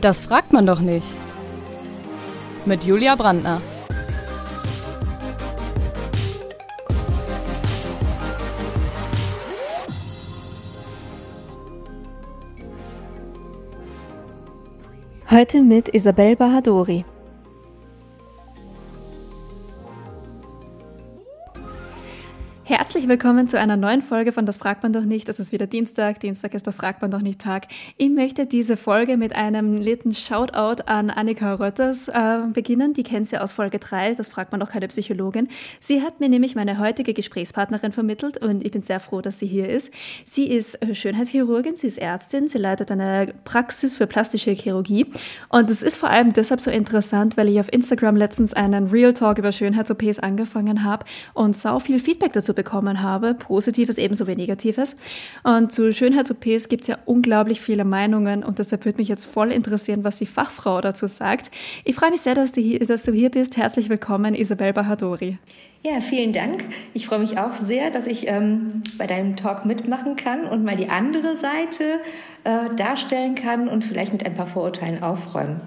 Das fragt man doch nicht. Mit Julia Brandner. Heute mit Isabel Bahadori. Herzlich willkommen zu einer neuen Folge von Das fragt man doch nicht. Es ist wieder Dienstag. Dienstag ist das fragt man doch nicht Tag. Ich möchte diese Folge mit einem netten Shoutout an Annika Rötters äh, beginnen. Die kennt sie aus Folge 3. Das fragt man doch keine Psychologin. Sie hat mir nämlich meine heutige Gesprächspartnerin vermittelt und ich bin sehr froh, dass sie hier ist. Sie ist äh, Schönheitschirurgin, sie ist Ärztin, sie leitet eine Praxis für plastische Chirurgie. Und es ist vor allem deshalb so interessant, weil ich auf Instagram letztens einen Real Talk über Schönheits-OPs angefangen habe und sau viel Feedback dazu bekommen habe, positives ebenso wie negatives. Und zu Schönheits-OPs gibt es ja unglaublich viele Meinungen und deshalb würde mich jetzt voll interessieren, was die Fachfrau dazu sagt. Ich freue mich sehr, dass du hier, dass du hier bist. Herzlich willkommen, Isabel Bahadori. Ja, vielen Dank. Ich freue mich auch sehr, dass ich ähm, bei deinem Talk mitmachen kann und mal die andere Seite äh, darstellen kann und vielleicht mit ein paar Vorurteilen aufräumen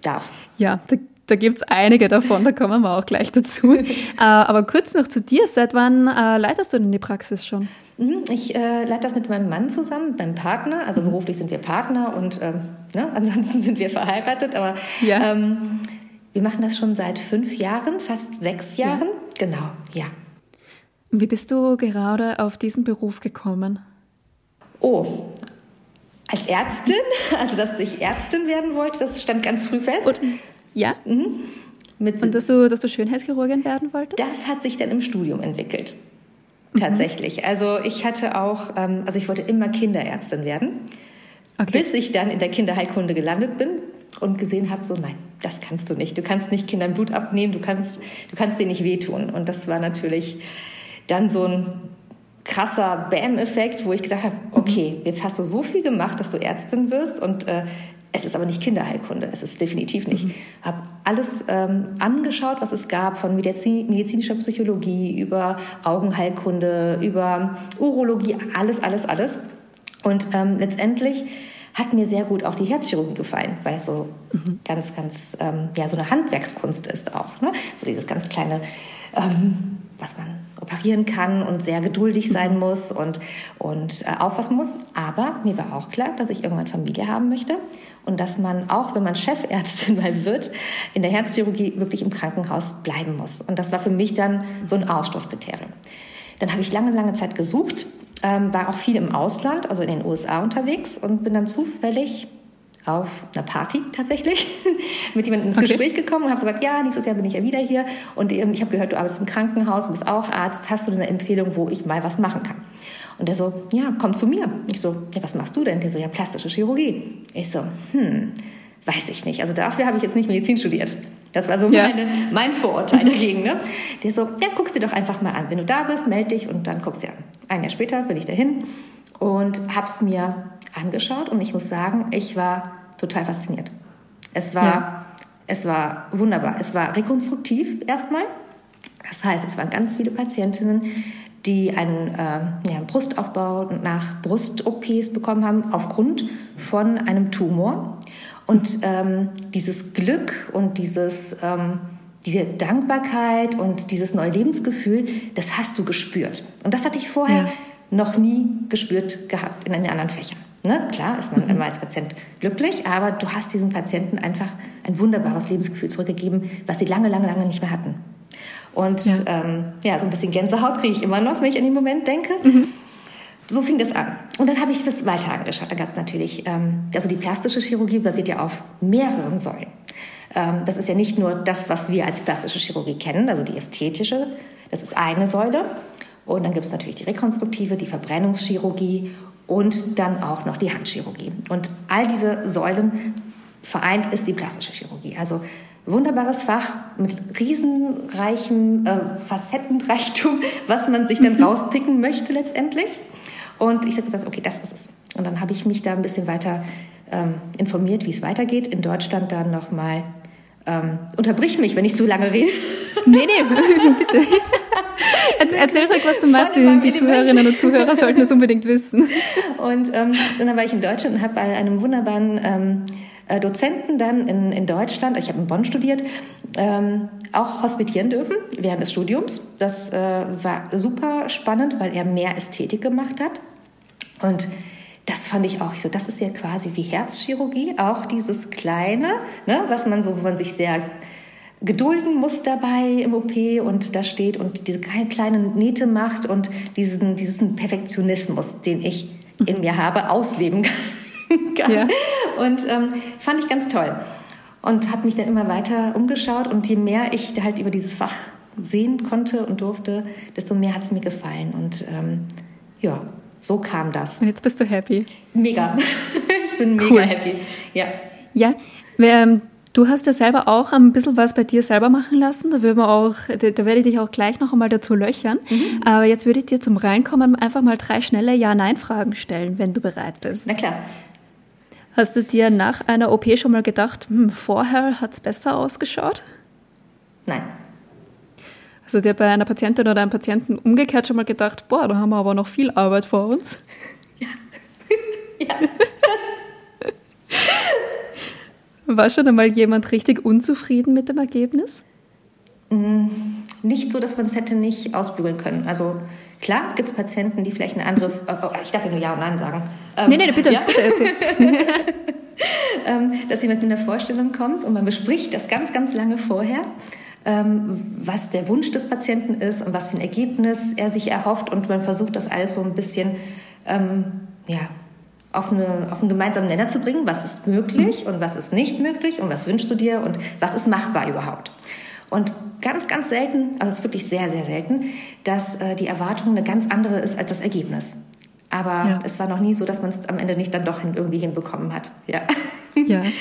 darf. Ja, da da gibt es einige davon, da kommen wir auch gleich dazu. äh, aber kurz noch zu dir. Seit wann äh, leitest du denn die Praxis schon? Mhm, ich äh, leite das mit meinem Mann zusammen, meinem Partner. Also mhm. beruflich sind wir Partner und ähm, ne, ansonsten sind wir verheiratet. Aber ja. ähm, wir machen das schon seit fünf Jahren, fast sechs Jahren. Ja. Genau, ja. Wie bist du gerade auf diesen Beruf gekommen? Oh, als Ärztin, also dass ich Ärztin werden wollte, das stand ganz früh fest. Und ja? Mhm. Und dass du, dass du Schönheitschirurgin werden wolltest? Das hat sich dann im Studium entwickelt. Mhm. Tatsächlich. Also ich hatte auch, ähm, also ich wollte immer Kinderärztin werden. Okay. Bis ich dann in der Kinderheilkunde gelandet bin und gesehen habe, so nein, das kannst du nicht. Du kannst nicht Kindern Blut abnehmen, du kannst, du kannst denen nicht wehtun. Und das war natürlich dann so ein krasser Bam-Effekt, wo ich gedacht habe, mhm. okay, jetzt hast du so viel gemacht, dass du Ärztin wirst und äh, es ist aber nicht Kinderheilkunde, es ist definitiv nicht. Mhm. Habe alles ähm, angeschaut, was es gab, von Medizin, medizinischer Psychologie über Augenheilkunde, über Urologie, alles, alles, alles. Und ähm, letztendlich hat mir sehr gut auch die Herzchirurgie gefallen, weil es so mhm. ganz, ganz, ähm, ja, so eine Handwerkskunst ist auch. Ne? So dieses ganz kleine, ähm, was man operieren kann und sehr geduldig sein muss und, und äh, aufpassen muss. Aber mir war auch klar, dass ich irgendwann Familie haben möchte und dass man, auch wenn man Chefärztin mal wird, in der Herzchirurgie wirklich im Krankenhaus bleiben muss. Und das war für mich dann so ein Ausschlusskriterium. Dann habe ich lange, lange Zeit gesucht, ähm, war auch viel im Ausland, also in den USA unterwegs und bin dann zufällig auf einer Party tatsächlich mit jemandem ins okay. Gespräch gekommen und habe gesagt, ja, nächstes Jahr bin ich ja wieder hier und ähm, ich habe gehört, du arbeitest im Krankenhaus, du bist auch Arzt, hast du eine Empfehlung, wo ich mal was machen kann? Und der so, ja, komm zu mir. Ich so, ja, was machst du denn? Der so, ja, plastische Chirurgie. Ich so, hm, weiß ich nicht. Also dafür habe ich jetzt nicht Medizin studiert. Das war so ja. meine, mein Vorurteil dagegen. Ne? Der so, ja, guckst dir doch einfach mal an. Wenn du da bist, melde dich und dann guckst du dir an. Ein Jahr später bin ich dahin und habe es mir angeschaut und ich muss sagen, ich war total fasziniert. Es war, ja. es war wunderbar. Es war rekonstruktiv erstmal. Das heißt, es waren ganz viele Patientinnen, die einen äh, ja, Brustaufbau nach Brust-OPs bekommen haben aufgrund von einem Tumor. Und ähm, dieses Glück und dieses, ähm, diese Dankbarkeit und dieses neue Lebensgefühl, das hast du gespürt. Und das hatte ich vorher ja. Noch nie gespürt gehabt in den anderen Fächern. Ne? Klar ist man mhm. immer als Patient glücklich, aber du hast diesem Patienten einfach ein wunderbares Lebensgefühl zurückgegeben, was sie lange, lange, lange nicht mehr hatten. Und ja, ähm, ja so ein bisschen Gänsehaut kriege ich immer noch, wenn ich an den Moment denke. Mhm. So fing das an. Und dann habe ich das weiter angeschaut. Da gab es natürlich, ähm, also die plastische Chirurgie basiert ja auf mehreren Säulen. Ähm, das ist ja nicht nur das, was wir als plastische Chirurgie kennen, also die ästhetische, das ist eine Säule. Und dann gibt es natürlich die rekonstruktive, die Verbrennungschirurgie und dann auch noch die Handchirurgie. Und all diese Säulen vereint ist die plastische Chirurgie. Also wunderbares Fach mit riesenreichem äh, Facettenreichtum, was man sich dann mhm. rauspicken möchte letztendlich. Und ich habe gesagt, okay, das ist es. Und dann habe ich mich da ein bisschen weiter ähm, informiert, wie es weitergeht. In Deutschland dann nochmal, ähm, unterbrich mich, wenn ich zu lange rede. Nee, nee, bitte. Erzähl ruhig, was du machst. Die, die Zuhörerinnen und Zuhörer sollten es unbedingt wissen. Und ähm, dann war ich in Deutschland und habe bei einem wunderbaren ähm, äh, Dozenten dann in, in Deutschland, ich habe in Bonn studiert, ähm, auch hospitieren dürfen während des Studiums. Das äh, war super spannend, weil er mehr Ästhetik gemacht hat. Und das fand ich auch so. Das ist ja quasi wie Herzchirurgie, auch dieses Kleine, ne, was man so, wo man sich sehr gedulden muss dabei im OP und da steht und diese kleine Nähte macht und diesen, diesen Perfektionismus, den ich in mir habe, ausleben kann. Ja. Und ähm, fand ich ganz toll. Und habe mich dann immer weiter umgeschaut und je mehr ich halt über dieses Fach sehen konnte und durfte, desto mehr hat es mir gefallen. Und ähm, ja, so kam das. Und jetzt bist du happy. Mega. ich bin mega cool. happy. Ja. Ja, ähm, Du hast ja selber auch ein bisschen was bei dir selber machen lassen. Da, wir auch, da werde ich dich auch gleich noch einmal dazu löchern. Mhm. Aber jetzt würde ich dir zum Reinkommen einfach mal drei schnelle Ja-Nein-Fragen stellen, wenn du bereit bist. Na klar. Hast du dir nach einer OP schon mal gedacht, hm, vorher hat es besser ausgeschaut? Nein. Du dir bei einer Patientin oder einem Patienten umgekehrt schon mal gedacht, boah, da haben wir aber noch viel Arbeit vor uns? Ja. ja. War schon einmal jemand richtig unzufrieden mit dem Ergebnis? Mm, nicht so, dass man es hätte nicht ausbügeln können. Also klar gibt es Patienten, die vielleicht eine andere. Oh, oh, ich darf ja nur Ja und Nein sagen. Ähm, nee, nee, bitte, ja? bitte erzähl. ähm, dass jemand mit einer Vorstellung kommt und man bespricht das ganz, ganz lange vorher, was der Wunsch des Patienten ist und was für ein Ergebnis er sich erhofft und man versucht das alles so ein bisschen ähm, ja, auf, eine, auf einen gemeinsamen Nenner zu bringen, was ist möglich und was ist nicht möglich und was wünschst du dir und was ist machbar überhaupt. Und ganz, ganz selten, also es ist wirklich sehr, sehr selten, dass äh, die Erwartung eine ganz andere ist als das Ergebnis. Aber ja. es war noch nie so, dass man es am Ende nicht dann doch irgendwie hinbekommen hat. Ja. Ja.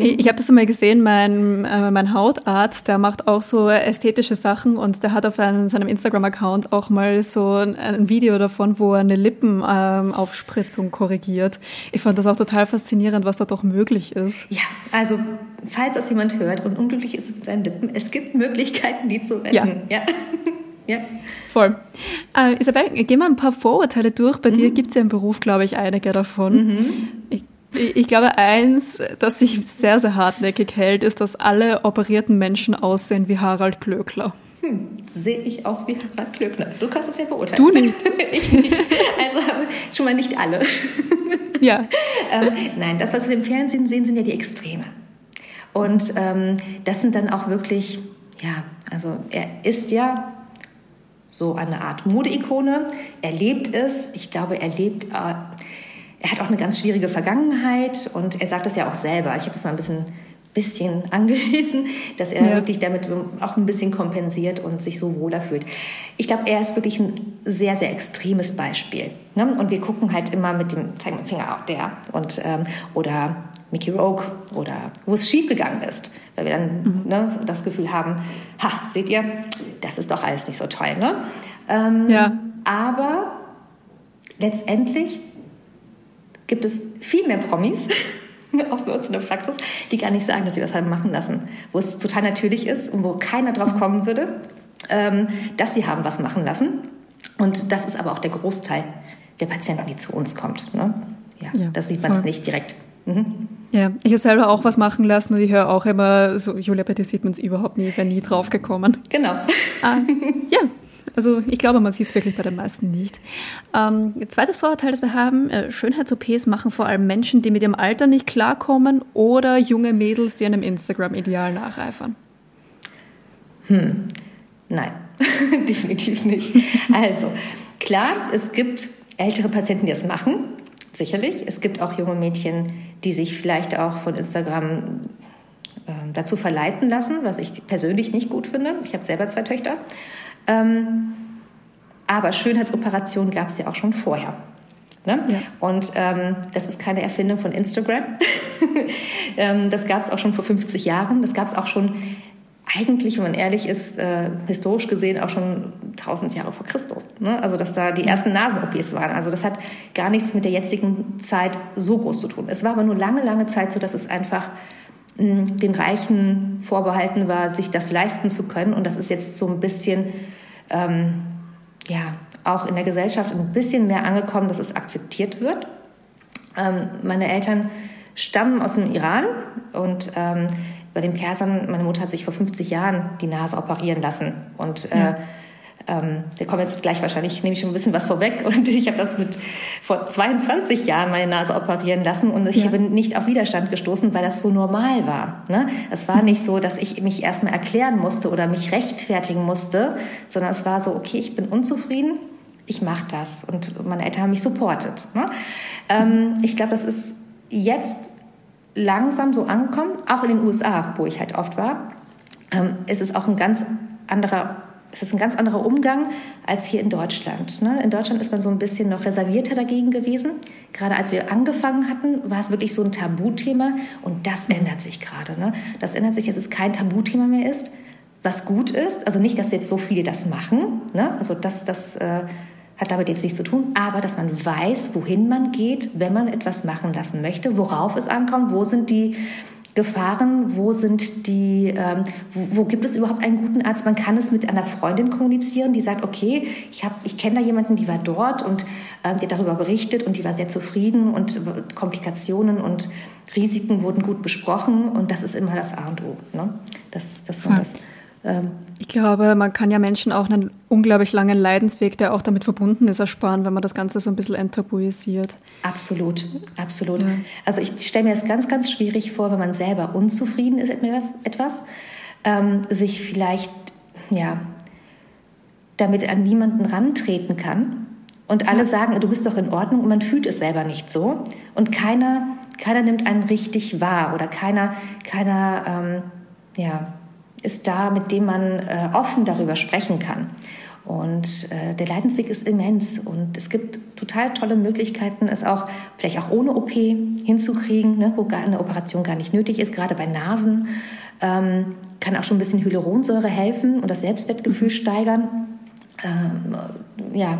Ich habe das einmal gesehen, mein, äh, mein Hautarzt, der macht auch so ästhetische Sachen und der hat auf einem, seinem Instagram-Account auch mal so ein, ein, Video davon, wo er eine Lippenaufspritzung ähm, korrigiert. Ich fand das auch total faszinierend, was da doch möglich ist. Ja, also falls das jemand hört und unglücklich ist mit seinen Lippen, es gibt Möglichkeiten, die zu retten. Ja. ja. Ja. Voll. Äh, Isabel, geh mal ein paar Vorurteile durch. Bei mhm. dir gibt es ja im Beruf, glaube ich, einige davon. Mhm. Ich ich glaube, eins, das sich sehr, sehr hartnäckig hält, ist, dass alle operierten Menschen aussehen wie Harald Klöckler. Hm, sehe ich aus wie Harald Klöckner? Du kannst es ja beurteilen. Du nicht. ich nicht. Also schon mal nicht alle. ja. Ähm, nein, das, was wir im Fernsehen sehen, sind ja die Extreme. Und ähm, das sind dann auch wirklich, ja, also er ist ja so eine Art Modeikone. Er lebt es. Ich glaube, er lebt. Äh, er hat auch eine ganz schwierige Vergangenheit und er sagt das ja auch selber. Ich habe das mal ein bisschen, bisschen angelesen, dass er ja. wirklich damit auch ein bisschen kompensiert und sich so wohler fühlt. Ich glaube, er ist wirklich ein sehr, sehr extremes Beispiel. Ne? Und wir gucken halt immer mit dem, zeigen mit dem Finger auf der und, ähm, oder Mickey Rogue oder wo es schiefgegangen ist, weil wir dann mhm. ne, das Gefühl haben, ha, seht ihr, das ist doch alles nicht so toll. Ne? Ähm, ja. Aber letztendlich gibt es viel mehr Promis, auch bei uns in der Praxis, die gar nicht sagen, dass sie was haben machen lassen. Wo es total natürlich ist und wo keiner drauf mhm. kommen würde, ähm, dass sie haben was machen lassen. Und das ist aber auch der Großteil der Patienten, die zu uns kommt. Ne? Ja, ja, das sieht man es nicht direkt. Mhm. Ja, ich habe selber auch was machen lassen und ich höre auch immer so, Julia, bei dir sieht man es überhaupt nie, wäre nie drauf gekommen. Genau. Ah, ja, also ich glaube, man sieht es wirklich bei den meisten nicht. Ähm, zweites Vorurteil, das wir haben, äh, Schönheits-OPs machen vor allem Menschen, die mit ihrem Alter nicht klarkommen oder junge Mädels, die einem Instagram-Ideal nacheifern. Hm, nein, definitiv nicht. Also klar, es gibt ältere Patienten, die das machen, sicherlich. Es gibt auch junge Mädchen, die sich vielleicht auch von Instagram äh, dazu verleiten lassen, was ich persönlich nicht gut finde. Ich habe selber zwei Töchter. Ähm, aber Schönheitsoperationen gab es ja auch schon vorher. Ne? Ja. Und ähm, das ist keine Erfindung von Instagram. ähm, das gab es auch schon vor 50 Jahren. Das gab es auch schon eigentlich, wenn man ehrlich ist, äh, historisch gesehen auch schon 1000 Jahre vor Christus. Ne? Also, dass da die ersten Nasen-OPs waren. Also, das hat gar nichts mit der jetzigen Zeit so groß zu tun. Es war aber nur lange, lange Zeit so, dass es einfach mh, den Reichen vorbehalten war, sich das leisten zu können. Und das ist jetzt so ein bisschen ähm, ja, auch in der Gesellschaft ein bisschen mehr angekommen, dass es akzeptiert wird. Ähm, meine Eltern stammen aus dem Iran und ähm, bei den Persern, meine Mutter hat sich vor 50 Jahren die Nase operieren lassen und äh, ja. äh, ähm, da kommen jetzt gleich wahrscheinlich, nehme ich schon ein bisschen was vorweg. Und ich habe das mit vor 22 Jahren meine Nase operieren lassen und ich ja. bin nicht auf Widerstand gestoßen, weil das so normal war. Ne? Es war nicht so, dass ich mich erstmal erklären musste oder mich rechtfertigen musste, sondern es war so, okay, ich bin unzufrieden, ich mache das. Und meine Eltern haben mich supportet. Ne? Ähm, ich glaube, das ist jetzt langsam so angekommen, auch in den USA, wo ich halt oft war. Ähm, ist es auch ein ganz anderer es ist ein ganz anderer Umgang als hier in Deutschland. Ne? In Deutschland ist man so ein bisschen noch reservierter dagegen gewesen. Gerade als wir angefangen hatten, war es wirklich so ein Tabuthema und das ändert sich gerade. Ne? Das ändert sich, dass es kein Tabuthema mehr ist, was gut ist. Also nicht, dass jetzt so viele das machen. Ne? Also das, das äh, hat damit jetzt nichts zu tun, aber dass man weiß, wohin man geht, wenn man etwas machen lassen möchte, worauf es ankommt, wo sind die Gefahren, wo sind die, ähm, wo, wo, gibt es überhaupt einen guten Arzt? Man kann es mit einer Freundin kommunizieren, die sagt, okay, ich, hab, ich kenne da jemanden, die war dort und ähm, die hat darüber berichtet und die war sehr zufrieden und Komplikationen und Risiken wurden gut besprochen und das ist immer das A und O, ne? dass, dass man das ich glaube, man kann ja Menschen auch einen unglaublich langen Leidensweg, der auch damit verbunden ist, ersparen, wenn man das Ganze so ein bisschen enttabuisiert. Absolut, absolut. Ja. Also ich stelle mir das ganz, ganz schwierig vor, wenn man selber unzufrieden ist mit etwas, ähm, sich vielleicht ja, damit an niemanden rantreten kann und alle ja. sagen, du bist doch in Ordnung und man fühlt es selber nicht so und keiner, keiner nimmt einen richtig wahr oder keiner, keiner ähm, ja, ist da, mit dem man äh, offen darüber sprechen kann. Und äh, der Leidensweg ist immens und es gibt total tolle Möglichkeiten, es auch vielleicht auch ohne OP hinzukriegen, ne, wo gar eine Operation gar nicht nötig ist, gerade bei Nasen. Ähm, kann auch schon ein bisschen Hyaluronsäure helfen und das Selbstwertgefühl steigern. Ähm, ja,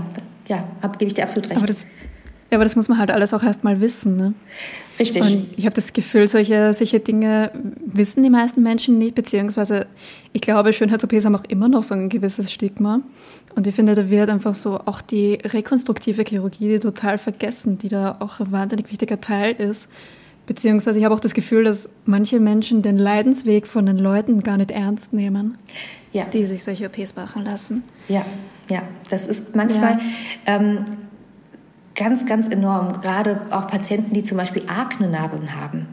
ja, gebe ich dir absolut recht. Aber das, ja, aber das muss man halt alles auch erst mal wissen. Ne? Richtig. Und ich habe das Gefühl, solche, solche Dinge wissen die meisten Menschen nicht, beziehungsweise ich glaube, Schönheits-OPs haben auch immer noch so ein gewisses Stigma. Und ich finde, da wird einfach so auch die rekonstruktive Chirurgie total vergessen, die da auch ein wahnsinnig wichtiger Teil ist. Beziehungsweise ich habe auch das Gefühl, dass manche Menschen den Leidensweg von den Leuten gar nicht ernst nehmen, ja. die sich solche OPs machen lassen. Ja, ja, das ist manchmal. Ja. Ähm, ganz, ganz enorm. Gerade auch Patienten, die zum Beispiel Aknenarben haben.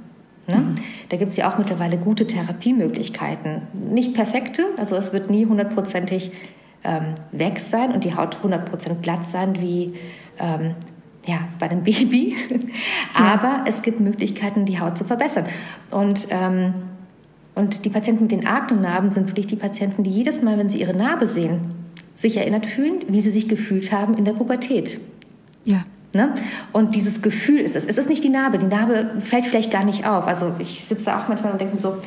Ne? Mhm. Da gibt es ja auch mittlerweile gute Therapiemöglichkeiten. Nicht perfekte, also es wird nie hundertprozentig ähm, weg sein und die Haut hundertprozentig glatt sein wie ähm, ja, bei einem Baby. Aber ja. es gibt Möglichkeiten, die Haut zu verbessern. Und, ähm, und die Patienten mit den Aknenarben sind wirklich die Patienten, die jedes Mal, wenn sie ihre Narbe sehen, sich erinnert fühlen, wie sie sich gefühlt haben in der Pubertät. Ja. Ne? Und dieses Gefühl ist es. Es ist nicht die Narbe. Die Narbe fällt vielleicht gar nicht auf. Also ich sitze auch manchmal und denke mir so,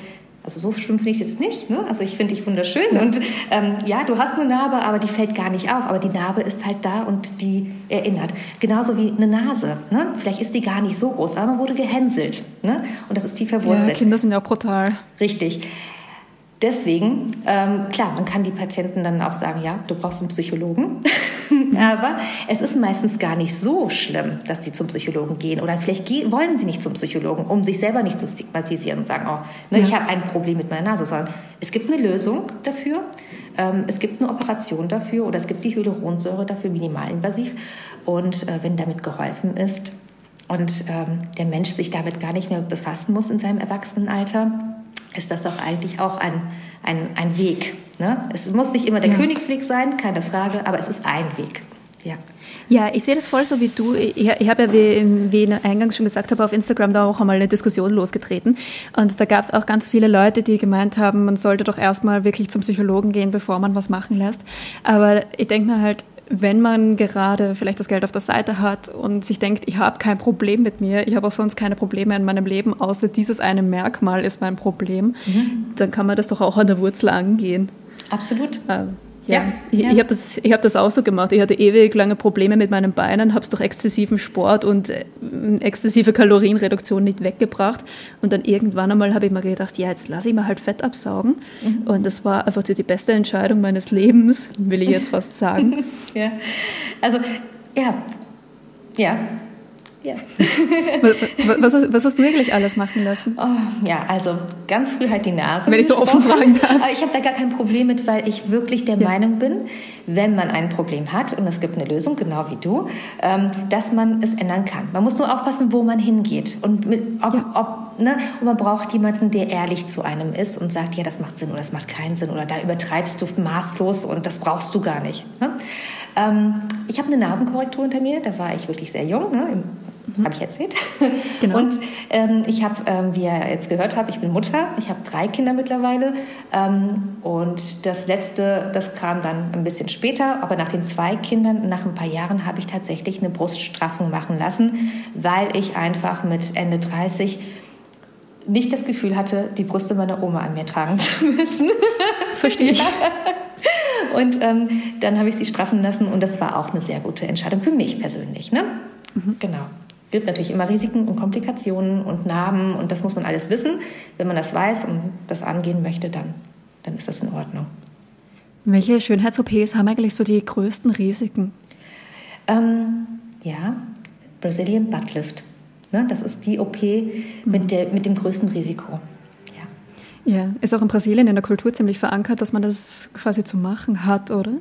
also so schlimm finde ich es jetzt nicht. Ne? Also ich finde dich wunderschön. Und ähm, ja, du hast eine Narbe, aber die fällt gar nicht auf. Aber die Narbe ist halt da und die erinnert. Genauso wie eine Nase. Ne? Vielleicht ist die gar nicht so groß, aber man wurde gehänselt. Ne? Und das ist tief verwurzelt. Ja, Kinder sind ja brutal. Richtig. Deswegen, ähm, klar, man kann die Patienten dann auch sagen, ja, du brauchst einen Psychologen. Aber es ist meistens gar nicht so schlimm, dass sie zum Psychologen gehen. Oder vielleicht wollen sie nicht zum Psychologen, um sich selber nicht zu stigmatisieren und sagen, oh, ne, ja. ich habe ein Problem mit meiner Nase. Sondern es gibt eine Lösung dafür. Ähm, es gibt eine Operation dafür oder es gibt die Hyaluronsäure dafür, minimalinvasiv. Und äh, wenn damit geholfen ist und ähm, der Mensch sich damit gar nicht mehr befassen muss in seinem Erwachsenenalter, ist das doch eigentlich auch ein, ein, ein Weg. Ne? Es muss nicht immer der ja. Königsweg sein, keine Frage, aber es ist ein Weg. Ja. Ja, ich sehe das voll so wie du. Ich, ich habe ja, wie, wie ich eingangs schon gesagt habe, auf Instagram da auch einmal eine Diskussion losgetreten. Und da gab es auch ganz viele Leute, die gemeint haben, man sollte doch erstmal wirklich zum Psychologen gehen, bevor man was machen lässt. Aber ich denke mir halt, wenn man gerade vielleicht das Geld auf der Seite hat und sich denkt, ich habe kein Problem mit mir, ich habe auch sonst keine Probleme in meinem Leben, außer dieses eine Merkmal ist mein Problem, mhm. dann kann man das doch auch an der Wurzel angehen. Absolut. Ähm, ja, ich, ja. ich habe das, hab das auch so gemacht. Ich hatte ewig lange Probleme mit meinen Beinen, habe es durch exzessiven Sport und äh, exzessive Kalorienreduktion nicht weggebracht. Und dann irgendwann einmal habe ich mir gedacht, ja, jetzt lasse ich mir halt Fett absaugen. Mhm. Und das war einfach die beste Entscheidung meines Lebens, will ich jetzt fast sagen. ja, also ja, ja, Ja. was, was, hast du wirklich alles machen lassen? Oh, ja, also ganz früh halt die Nase. Wenn ich so offen fragen darf. Aber ich habe da gar kein Problem mit, weil ich wirklich der ja. Meinung bin, wenn man ein Problem hat und es gibt eine Lösung, genau wie du, ähm, dass man es ändern kann. Man muss nur aufpassen, wo man hingeht und mit, ob, ja. ob, ne? und man braucht jemanden, der ehrlich zu einem ist und sagt, ja, das macht Sinn oder das macht keinen Sinn oder da übertreibst du maßlos und das brauchst du gar nicht. Ne? Ähm, ich habe eine Nasenkorrektur hinter mir, da war ich wirklich sehr jung, ne? Mhm. habe ich erzählt. Genau. Und ähm, ich habe, ähm, wie ihr jetzt gehört habt, ich bin Mutter, ich habe drei Kinder mittlerweile. Ähm, und das letzte, das kam dann ein bisschen später, aber nach den zwei Kindern, nach ein paar Jahren, habe ich tatsächlich eine Bruststraffung machen lassen, weil ich einfach mit Ende 30 nicht das Gefühl hatte, die Brüste meiner Oma an mir tragen zu müssen. Verstehe ich. Und ähm, dann habe ich sie straffen lassen und das war auch eine sehr gute Entscheidung für mich persönlich. Ne? Mhm. Genau. Gibt natürlich immer Risiken und Komplikationen und Narben und das muss man alles wissen. Wenn man das weiß und das angehen möchte, dann, dann ist das in Ordnung. Welche Schönheits-OPs haben eigentlich so die größten Risiken? Ähm, ja, Brazilian Butt Lift. Ne, das ist die OP mhm. mit, der, mit dem größten Risiko. Ja, ist auch in Brasilien in der Kultur ziemlich verankert, dass man das quasi zu machen hat, oder?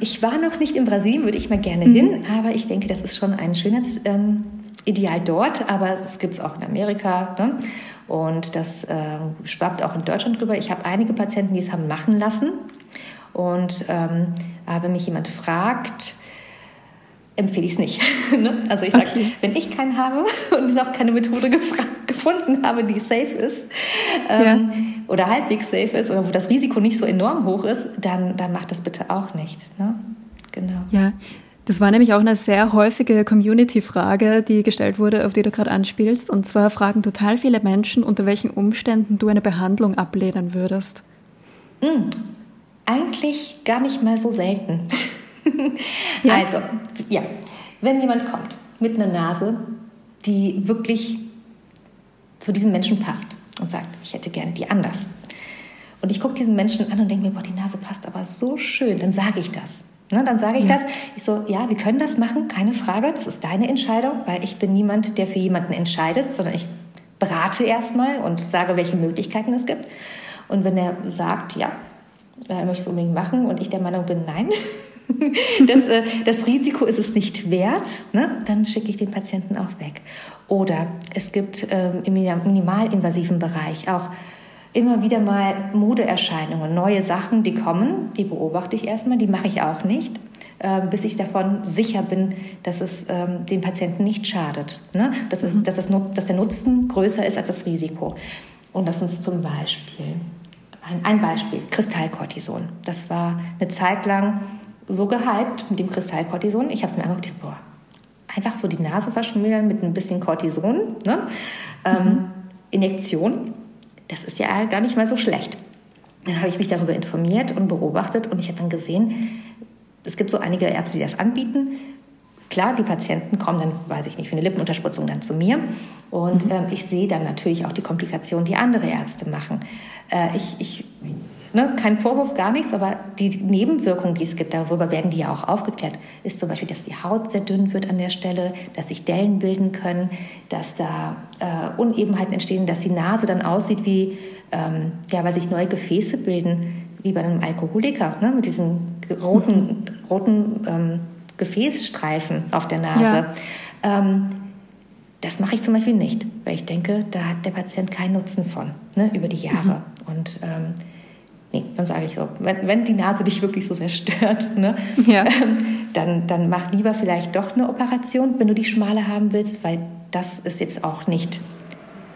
Ich war noch nicht in Brasilien, würde ich mal gerne mhm. hin, aber ich denke, das ist schon ein Schönheitsideal ähm, dort, aber es gibt es auch in Amerika. Ne? Und das äh, schwappt auch in Deutschland drüber. Ich habe einige Patienten, die es haben machen lassen. Und ähm, wenn mich jemand fragt, empfehle ich es nicht. Ne? also ich sage, okay. wenn ich keinen habe und noch keine Methode gefunden habe, die safe ist ähm. Oder halbwegs safe ist oder wo das Risiko nicht so enorm hoch ist, dann, dann macht das bitte auch nicht. Ne? Genau. Ja, das war nämlich auch eine sehr häufige Community-Frage, die gestellt wurde, auf die du gerade anspielst. Und zwar fragen total viele Menschen, unter welchen Umständen du eine Behandlung ablehnen würdest. Mhm. Eigentlich gar nicht mal so selten. ja. Also, ja, wenn jemand kommt mit einer Nase, die wirklich zu diesem Menschen passt und sagt, ich hätte gerne die anders. Und ich gucke diesen Menschen an und denke mir, boah, die Nase passt aber so schön, dann sage ich das. Ne, dann sage ich ja. das. Ich so, ja, wir können das machen, keine Frage. Das ist deine Entscheidung, weil ich bin niemand, der für jemanden entscheidet, sondern ich berate erstmal und sage, welche Möglichkeiten es gibt. Und wenn er sagt, ja, er möchte es unbedingt machen und ich der Meinung bin, nein, das, äh, das Risiko ist es nicht wert, ne? dann schicke ich den Patienten auch weg. Oder es gibt ähm, im minimalinvasiven Bereich auch immer wieder mal Modeerscheinungen, neue Sachen, die kommen, die beobachte ich erstmal, die mache ich auch nicht, äh, bis ich davon sicher bin, dass es ähm, dem Patienten nicht schadet. Ne? Dass, es, mhm. dass, das, dass der Nutzen größer ist als das Risiko. Und das ist zum Beispiel ein, ein Beispiel, Kristallkortison. Das war eine Zeit lang so gehypt mit dem Kristallkortison. Ich habe es mir angeguckt, boah, einfach so die Nase verschmieren mit ein bisschen Cortison. Ne? Ähm, mhm. Injektion, das ist ja gar nicht mal so schlecht. Dann habe ich mich darüber informiert und beobachtet und ich habe dann gesehen, es gibt so einige Ärzte, die das anbieten. Klar, die Patienten kommen dann, weiß ich nicht, für eine Lippenunterspritzung dann zu mir. Und mhm. äh, ich sehe dann natürlich auch die Komplikationen, die andere Ärzte machen. Äh, ich, ich Ne, kein Vorwurf, gar nichts, aber die Nebenwirkungen, die es gibt, darüber werden die ja auch aufgeklärt, ist zum Beispiel, dass die Haut sehr dünn wird an der Stelle, dass sich Dellen bilden können, dass da äh, Unebenheiten entstehen, dass die Nase dann aussieht wie, ähm, ja, weil sich neue Gefäße bilden, wie bei einem Alkoholiker, ne, mit diesen roten, roten ähm, Gefäßstreifen auf der Nase. Ja. Ähm, das mache ich zum Beispiel nicht, weil ich denke, da hat der Patient keinen Nutzen von, ne, über die Jahre. Mhm. Und ähm, nee, dann sage ich so, wenn, wenn, die Nase dich wirklich so sehr stört, ne, ja. ähm, dann, dann mach lieber vielleicht doch eine Operation, wenn du die schmale haben willst, weil das ist jetzt auch nicht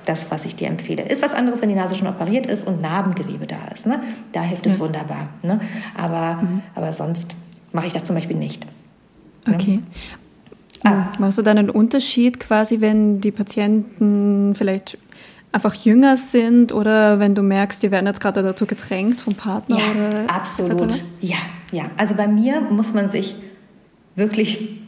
das, was ich dir empfehle. Ist was anderes, wenn die Nase schon operiert ist und Narbengewebe da ist. Ne? Da hilft es wunderbar. Ne? Aber, mhm. aber sonst mache ich das zum Beispiel nicht. Ne? Okay. Ah. Machst du dann einen Unterschied quasi, wenn die Patienten vielleicht einfach jünger sind oder wenn du merkst, die werden jetzt gerade dazu gedrängt vom Partner? Ja, oder absolut. Etc.? Ja, ja. Also bei mir muss man sich wirklich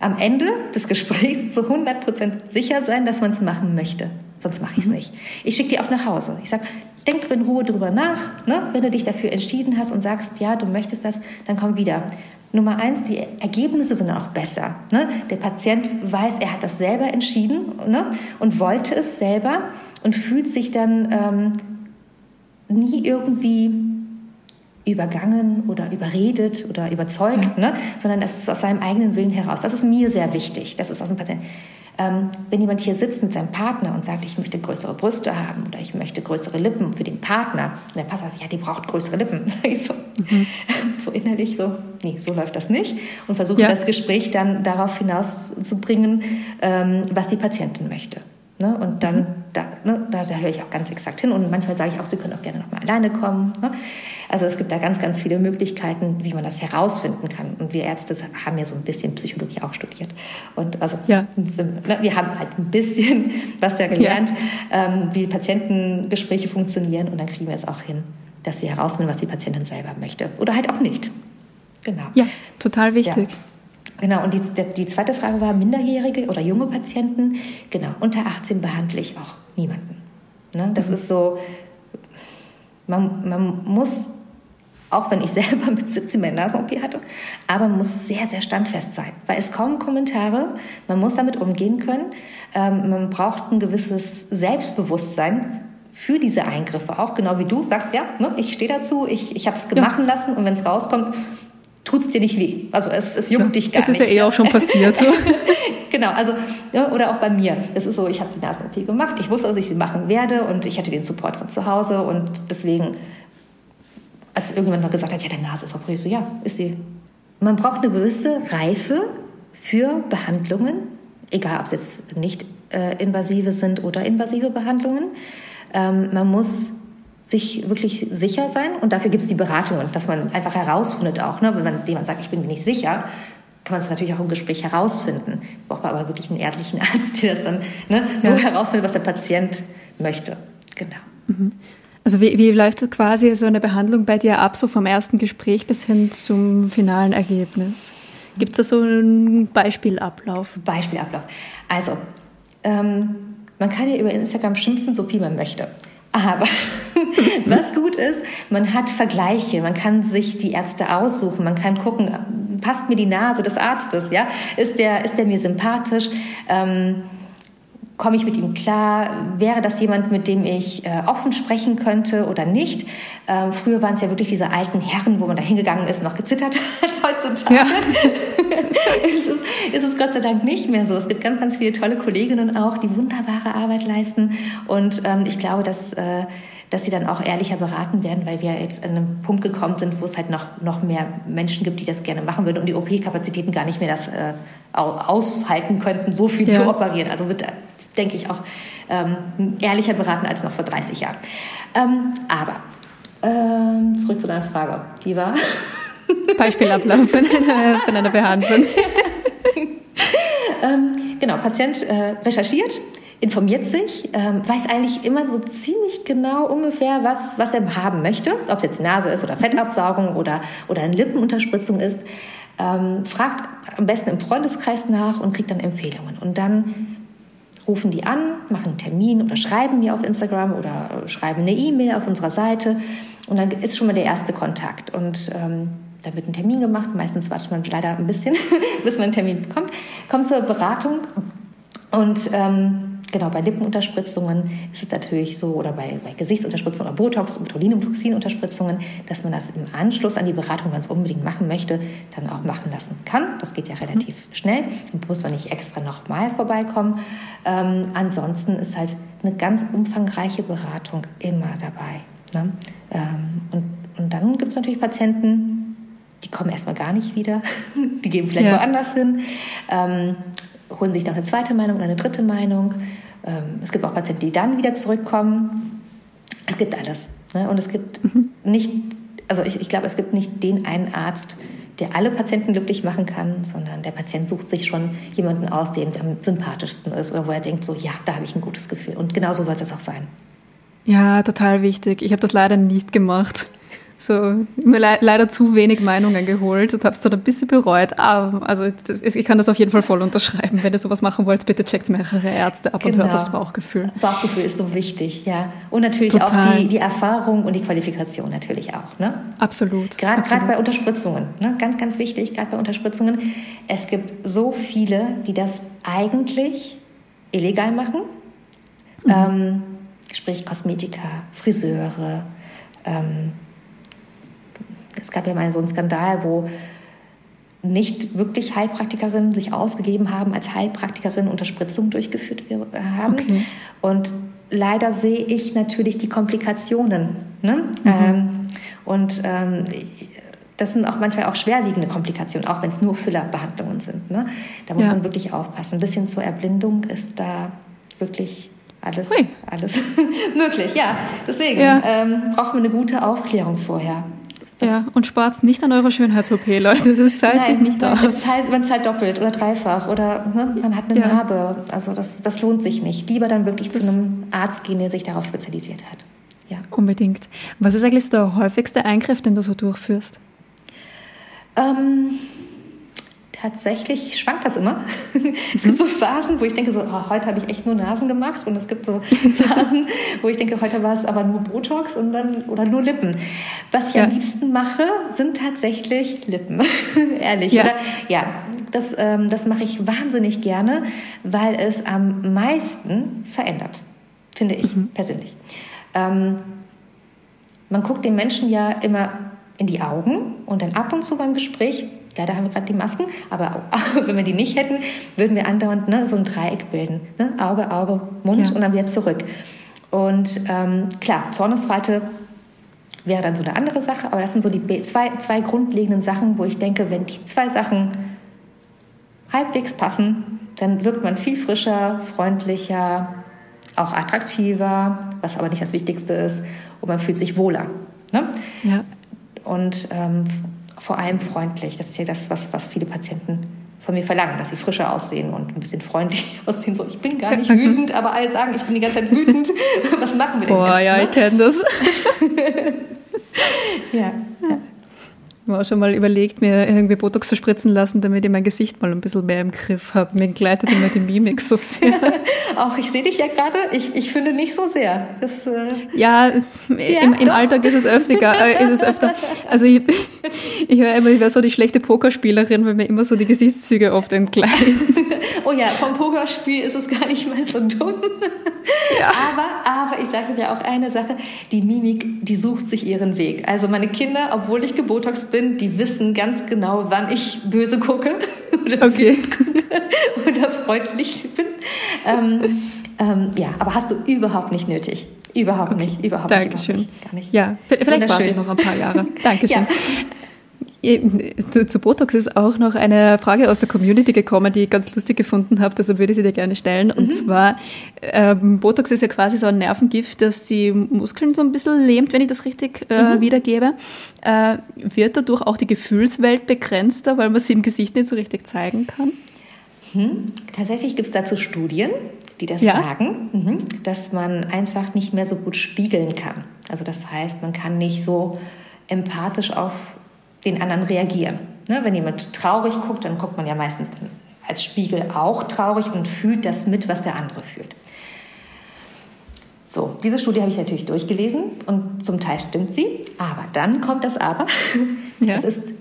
am Ende des Gesprächs zu 100% sicher sein, dass man es machen möchte. Sonst mache ich es mhm. nicht. Ich schicke die auch nach Hause. Ich sage, denk in Ruhe drüber nach. Ne? Wenn du dich dafür entschieden hast und sagst, ja, du möchtest das, dann komm wieder. Nummer eins, die Ergebnisse sind auch besser. Ne? Der Patient weiß, er hat das selber entschieden ne? und wollte es selber und fühlt sich dann ähm, nie irgendwie übergangen oder überredet oder überzeugt, ja. ne? sondern das ist aus seinem eigenen Willen heraus. Das ist mir sehr wichtig. Das ist aus dem Patienten. Ähm, wenn jemand hier sitzt mit seinem Partner und sagt, ich möchte größere Brüste haben oder ich möchte größere Lippen für den Partner, und der Partner sagt, ja, die braucht größere Lippen. so, mhm. so, innerlich so, nee, so läuft das nicht. Und versuche ja. das Gespräch dann darauf hinauszubringen, ähm, was die Patientin möchte. Ne? Und dann, mhm. da, ne, da, da, höre ich auch ganz exakt hin. Und manchmal sage ich auch, Sie können auch gerne nochmal alleine kommen. Ne? Also es gibt da ganz, ganz viele Möglichkeiten, wie man das herausfinden kann. Und wir Ärzte haben ja so ein bisschen Psychologie auch studiert. Und also ja. Ne, wir haben halt ein bisschen was da gelernt, ja. ähm, wie Patientengespräche funktionieren. Und dann kriegen wir es auch hin, dass wir herausfinden, was die Patientin selber möchte. Oder halt auch nicht. Genau. Ja, total wichtig. Ja. Genau, und die, die zweite Frage war minderjährige oder junge Patienten. Genau, unter 18 behandle ich auch niemanden. Ne? Das mhm. ist so, man, man muss, auch wenn ich selber mit 17 meine Nasen-OP hatte, aber man muss sehr, sehr standfest sein, weil es kommen Kommentare, man muss damit umgehen können, ähm, man braucht ein gewisses Selbstbewusstsein für diese Eingriffe, auch genau wie du sagst, ja, ne, ich stehe dazu, ich, ich habe es gemacht ja. lassen und wenn es rauskommt, tut es dir nicht weh. Also es, es juckt ja, dich gar nicht. Das ist ja eh auch schon passiert. So. genau, also ja, oder auch bei mir. Es ist so, ich habe die Nasen-OP gemacht, ich wusste, dass ich sie machen werde und ich hatte den Support von zu Hause und deswegen, als irgendjemand noch gesagt hat, ja, deine Nase ist operiert, so ja, ist sie. Man braucht eine gewisse Reife für Behandlungen, egal ob es jetzt nicht äh, invasive sind oder invasive Behandlungen. Ähm, man muss sich wirklich sicher sein. Und dafür gibt es die Beratungen, dass man einfach herausfindet auch, ne? wenn man jemand sagt, ich bin mir nicht sicher, kann man es natürlich auch im Gespräch herausfinden. Braucht man aber wirklich einen ehrlichen Arzt, der das dann ne, so ja. herausfindet, was der Patient möchte. Genau. Mhm. Also wie, wie läuft quasi so eine Behandlung bei dir ab, so vom ersten Gespräch bis hin zum finalen Ergebnis? Gibt es da so einen Beispielablauf? Beispielablauf. Also, ähm, man kann ja über Instagram schimpfen, so viel man möchte. Aber was gut ist, man hat Vergleiche, man kann sich die Ärzte aussuchen, man kann gucken, passt mir die Nase des Arztes, ja? Ist der, ist der mir sympathisch? Ähm, Komme ich mit ihm klar? Wäre das jemand, mit dem ich äh, offen sprechen könnte oder nicht? Ähm, früher waren es ja wirklich diese alten Herren, wo man da hingegangen ist und noch gezittert hat. Heutzutage ja. ist, es, ist es Gott sei Dank nicht mehr so. Es gibt ganz, ganz viele tolle Kolleginnen auch, die wunderbare Arbeit leisten. Und ähm, ich glaube, dass... Äh, dass sie dann auch ehrlicher beraten werden, weil wir jetzt an einem Punkt gekommen sind, wo es halt noch, noch mehr Menschen gibt, die das gerne machen würden und die OP-Kapazitäten gar nicht mehr das äh, aushalten könnten, so viel ja. zu operieren. Also wird denke ich, auch ähm, ehrlicher beraten als noch vor 30 Jahren. Ähm, aber ähm, zurück zu deiner Frage. Die war? Beispielablauf von einer, von einer Behandlung. Ähm, genau, Patient äh, recherchiert, informiert sich, ähm, weiß eigentlich immer so ziemlich genau ungefähr, was, was er haben möchte, ob es jetzt Nase ist oder Fettabsaugung oder, oder eine Lippenunterspritzung ist. Ähm, fragt am besten im Freundeskreis nach und kriegt dann Empfehlungen. Und dann rufen die an, machen einen Termin oder schreiben mir auf Instagram oder schreiben eine E-Mail auf unserer Seite und dann ist schon mal der erste Kontakt und ähm, da wird ein Termin gemacht. Meistens wartet man leider ein bisschen, bis man einen Termin bekommt. Kommt zur Beratung und ähm, genau, bei Lippenunterspritzungen ist es natürlich so, oder bei, bei Gesichtsunterspritzungen oder Botox, Botulinumtoxinunterspritzungen, dass man das im Anschluss an die Beratung, wenn es unbedingt machen möchte, dann auch machen lassen kann. Das geht ja relativ mhm. schnell und muss man nicht extra nochmal vorbeikommen. Ähm, ansonsten ist halt eine ganz umfangreiche Beratung immer dabei. Ne? Ähm, und, und dann gibt es natürlich Patienten, die kommen erstmal gar nicht wieder, die gehen vielleicht ja. woanders hin. Ähm, holen sich noch eine zweite Meinung oder eine dritte Meinung. Ähm, es gibt auch Patienten, die dann wieder zurückkommen. Es gibt alles. Ne? Und es gibt mhm. nicht, also ich, ich glaube, es gibt nicht den einen Arzt, der alle Patienten glücklich machen kann, sondern der Patient sucht sich schon jemanden aus, der ihm am sympathischsten ist oder wo er denkt, so ja, da habe ich ein gutes Gefühl. Und genauso soll es auch sein. Ja, total wichtig. Ich habe das leider nicht gemacht. So mir le leider zu wenig Meinungen geholt und habe es dann ein bisschen bereut. Aber also das, ich kann das auf jeden Fall voll unterschreiben. Wenn ihr sowas machen wollt, bitte checkt mehrere Ärzte ab genau. und hört aufs Bauchgefühl. Bauchgefühl ist so wichtig, ja. Und natürlich Total. auch die, die Erfahrung und die Qualifikation natürlich auch. Ne? Absolut. Gerade bei Unterspritzungen, ne? ganz, ganz wichtig, gerade bei Unterspritzungen. Es gibt so viele, die das eigentlich illegal machen. Mhm. Ähm, sprich Kosmetiker, Friseure, ähm, es gab ja mal so einen Skandal, wo nicht wirklich Heilpraktikerinnen sich ausgegeben haben, als Heilpraktikerinnen Unterspritzungen durchgeführt haben. Okay. Und leider sehe ich natürlich die Komplikationen. Ne? Mhm. Ähm, und ähm, das sind auch manchmal auch schwerwiegende Komplikationen, auch wenn es nur Füllerbehandlungen sind. Ne? Da muss ja. man wirklich aufpassen. Ein bisschen zur Erblindung ist da wirklich alles, alles möglich. Ja, deswegen ja. Ähm, braucht man eine gute Aufklärung vorher. Ja, und spart nicht an eurer Schönheits-OP, Leute. Das zahlt nein, sich nicht nein, aus. Es ist halt, es halt doppelt oder dreifach oder ne, man hat eine ja. Narbe. Also das, das lohnt sich nicht. Lieber dann wirklich das zu einem Arzt gehen, der sich darauf spezialisiert hat. Ja. Unbedingt. Was ist eigentlich so der häufigste Eingriff, den du so durchführst? Ähm, Tatsächlich schwankt das immer. es gibt so Phasen, wo ich denke, so, oh, heute habe ich echt nur Nasen gemacht. Und es gibt so Phasen, wo ich denke, heute war es aber nur Botox und dann, oder nur Lippen. Was ich ja. am liebsten mache, sind tatsächlich Lippen. Ehrlich. Ja, oder, ja das, ähm, das mache ich wahnsinnig gerne, weil es am meisten verändert, finde ich mhm. persönlich. Ähm, man guckt den Menschen ja immer in die Augen und dann ab und zu beim Gespräch Leider haben wir gerade die Masken, aber wenn wir die nicht hätten, würden wir andauernd ne, so ein Dreieck bilden. Ne? Auge, Auge, Mund ja. und dann wieder zurück. Und ähm, klar, Zornesfalte wäre dann so eine andere Sache, aber das sind so die zwei, zwei grundlegenden Sachen, wo ich denke, wenn die zwei Sachen halbwegs passen, dann wirkt man viel frischer, freundlicher, auch attraktiver, was aber nicht das Wichtigste ist, und man fühlt sich wohler. Ne? Ja. Und ähm, vor allem freundlich. Das ist ja das, was, was viele Patienten von mir verlangen, dass sie frischer aussehen und ein bisschen freundlich aussehen. So, ich bin gar nicht wütend, aber alle sagen, ich bin die ganze Zeit wütend. Was machen wir denn Boah, jetzt? ja, ne? ich kenne das. ja. ja habe auch schon mal überlegt, mir irgendwie Botox zu spritzen lassen, damit ich mein Gesicht mal ein bisschen mehr im Griff habe. Mir gleitet immer die Mimik so sehr. auch ich sehe dich ja gerade, ich, ich finde nicht so sehr. Das, äh ja, ja, im, im Alltag ist es öfter. Äh, ist es öfter. Also ich, ich höre immer, ich wäre so die schlechte Pokerspielerin, weil mir immer so die Gesichtszüge oft entgleiten. oh ja, vom Pokerspiel ist es gar nicht mal so dumm. Ja. Aber, aber ich sage dir auch eine Sache, die Mimik, die sucht sich ihren Weg. Also meine Kinder, obwohl ich gebotox bin, bin, die wissen ganz genau, wann ich böse gucke oder, okay. oder freundlich bin. Ähm, ähm, ja, aber hast du überhaupt nicht nötig. Überhaupt okay. nicht, überhaupt Dankeschön. nicht. Nicht. Ja, vielleicht warte ich noch ein paar Jahre. Dankeschön. Ja. Zu, Botox ist auch noch eine Frage aus der Community gekommen, die ich ganz lustig gefunden habe, deshalb würde ich sie dir gerne stellen. Und mhm. zwar, ähm, Botox ist ja quasi so ein Nervengift, das die Muskeln so ein bisschen lähmt, wenn ich das richtig äh, mhm. wiedergebe. Äh, wird dadurch auch die Gefühlswelt begrenzter, weil man sie im Gesicht nicht so richtig zeigen kann? Mhm. Tatsächlich gibt es dazu Studien, die das ja? sagen, mhm. dass man einfach nicht mehr so gut spiegeln kann. Also das heißt, man kann nicht so empathisch auf den anderen reagieren. Ne? Wenn jemand traurig guckt, dann guckt man ja meistens dann als Spiegel auch traurig und fühlt das mit, was der andere fühlt. So, diese Studie habe ich natürlich durchgelesen und zum Teil stimmt sie, aber dann kommt das Aber. Ja. Es ist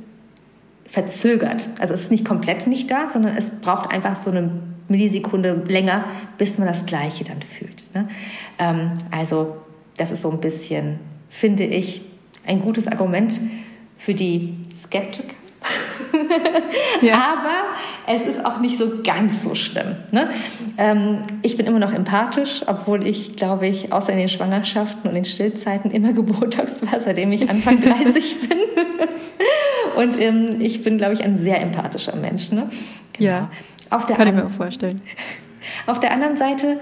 verzögert. Also es ist nicht komplett nicht da, sondern es braucht einfach so eine Millisekunde länger, bis man das Gleiche dann fühlt. Ne? Ähm, also das ist so ein bisschen, finde ich, ein gutes Argument für die Skeptiker. ja. Aber es ist auch nicht so ganz so schlimm. Ne? Ähm, ich bin immer noch empathisch, obwohl ich, glaube ich, außer in den Schwangerschaften und in Stillzeiten immer gebotoxt war, seitdem ich Anfang 30 bin. und ähm, ich bin, glaube ich, ein sehr empathischer Mensch. Ne? Genau. Ja, kann ich mir auch vorstellen. Auf der anderen Seite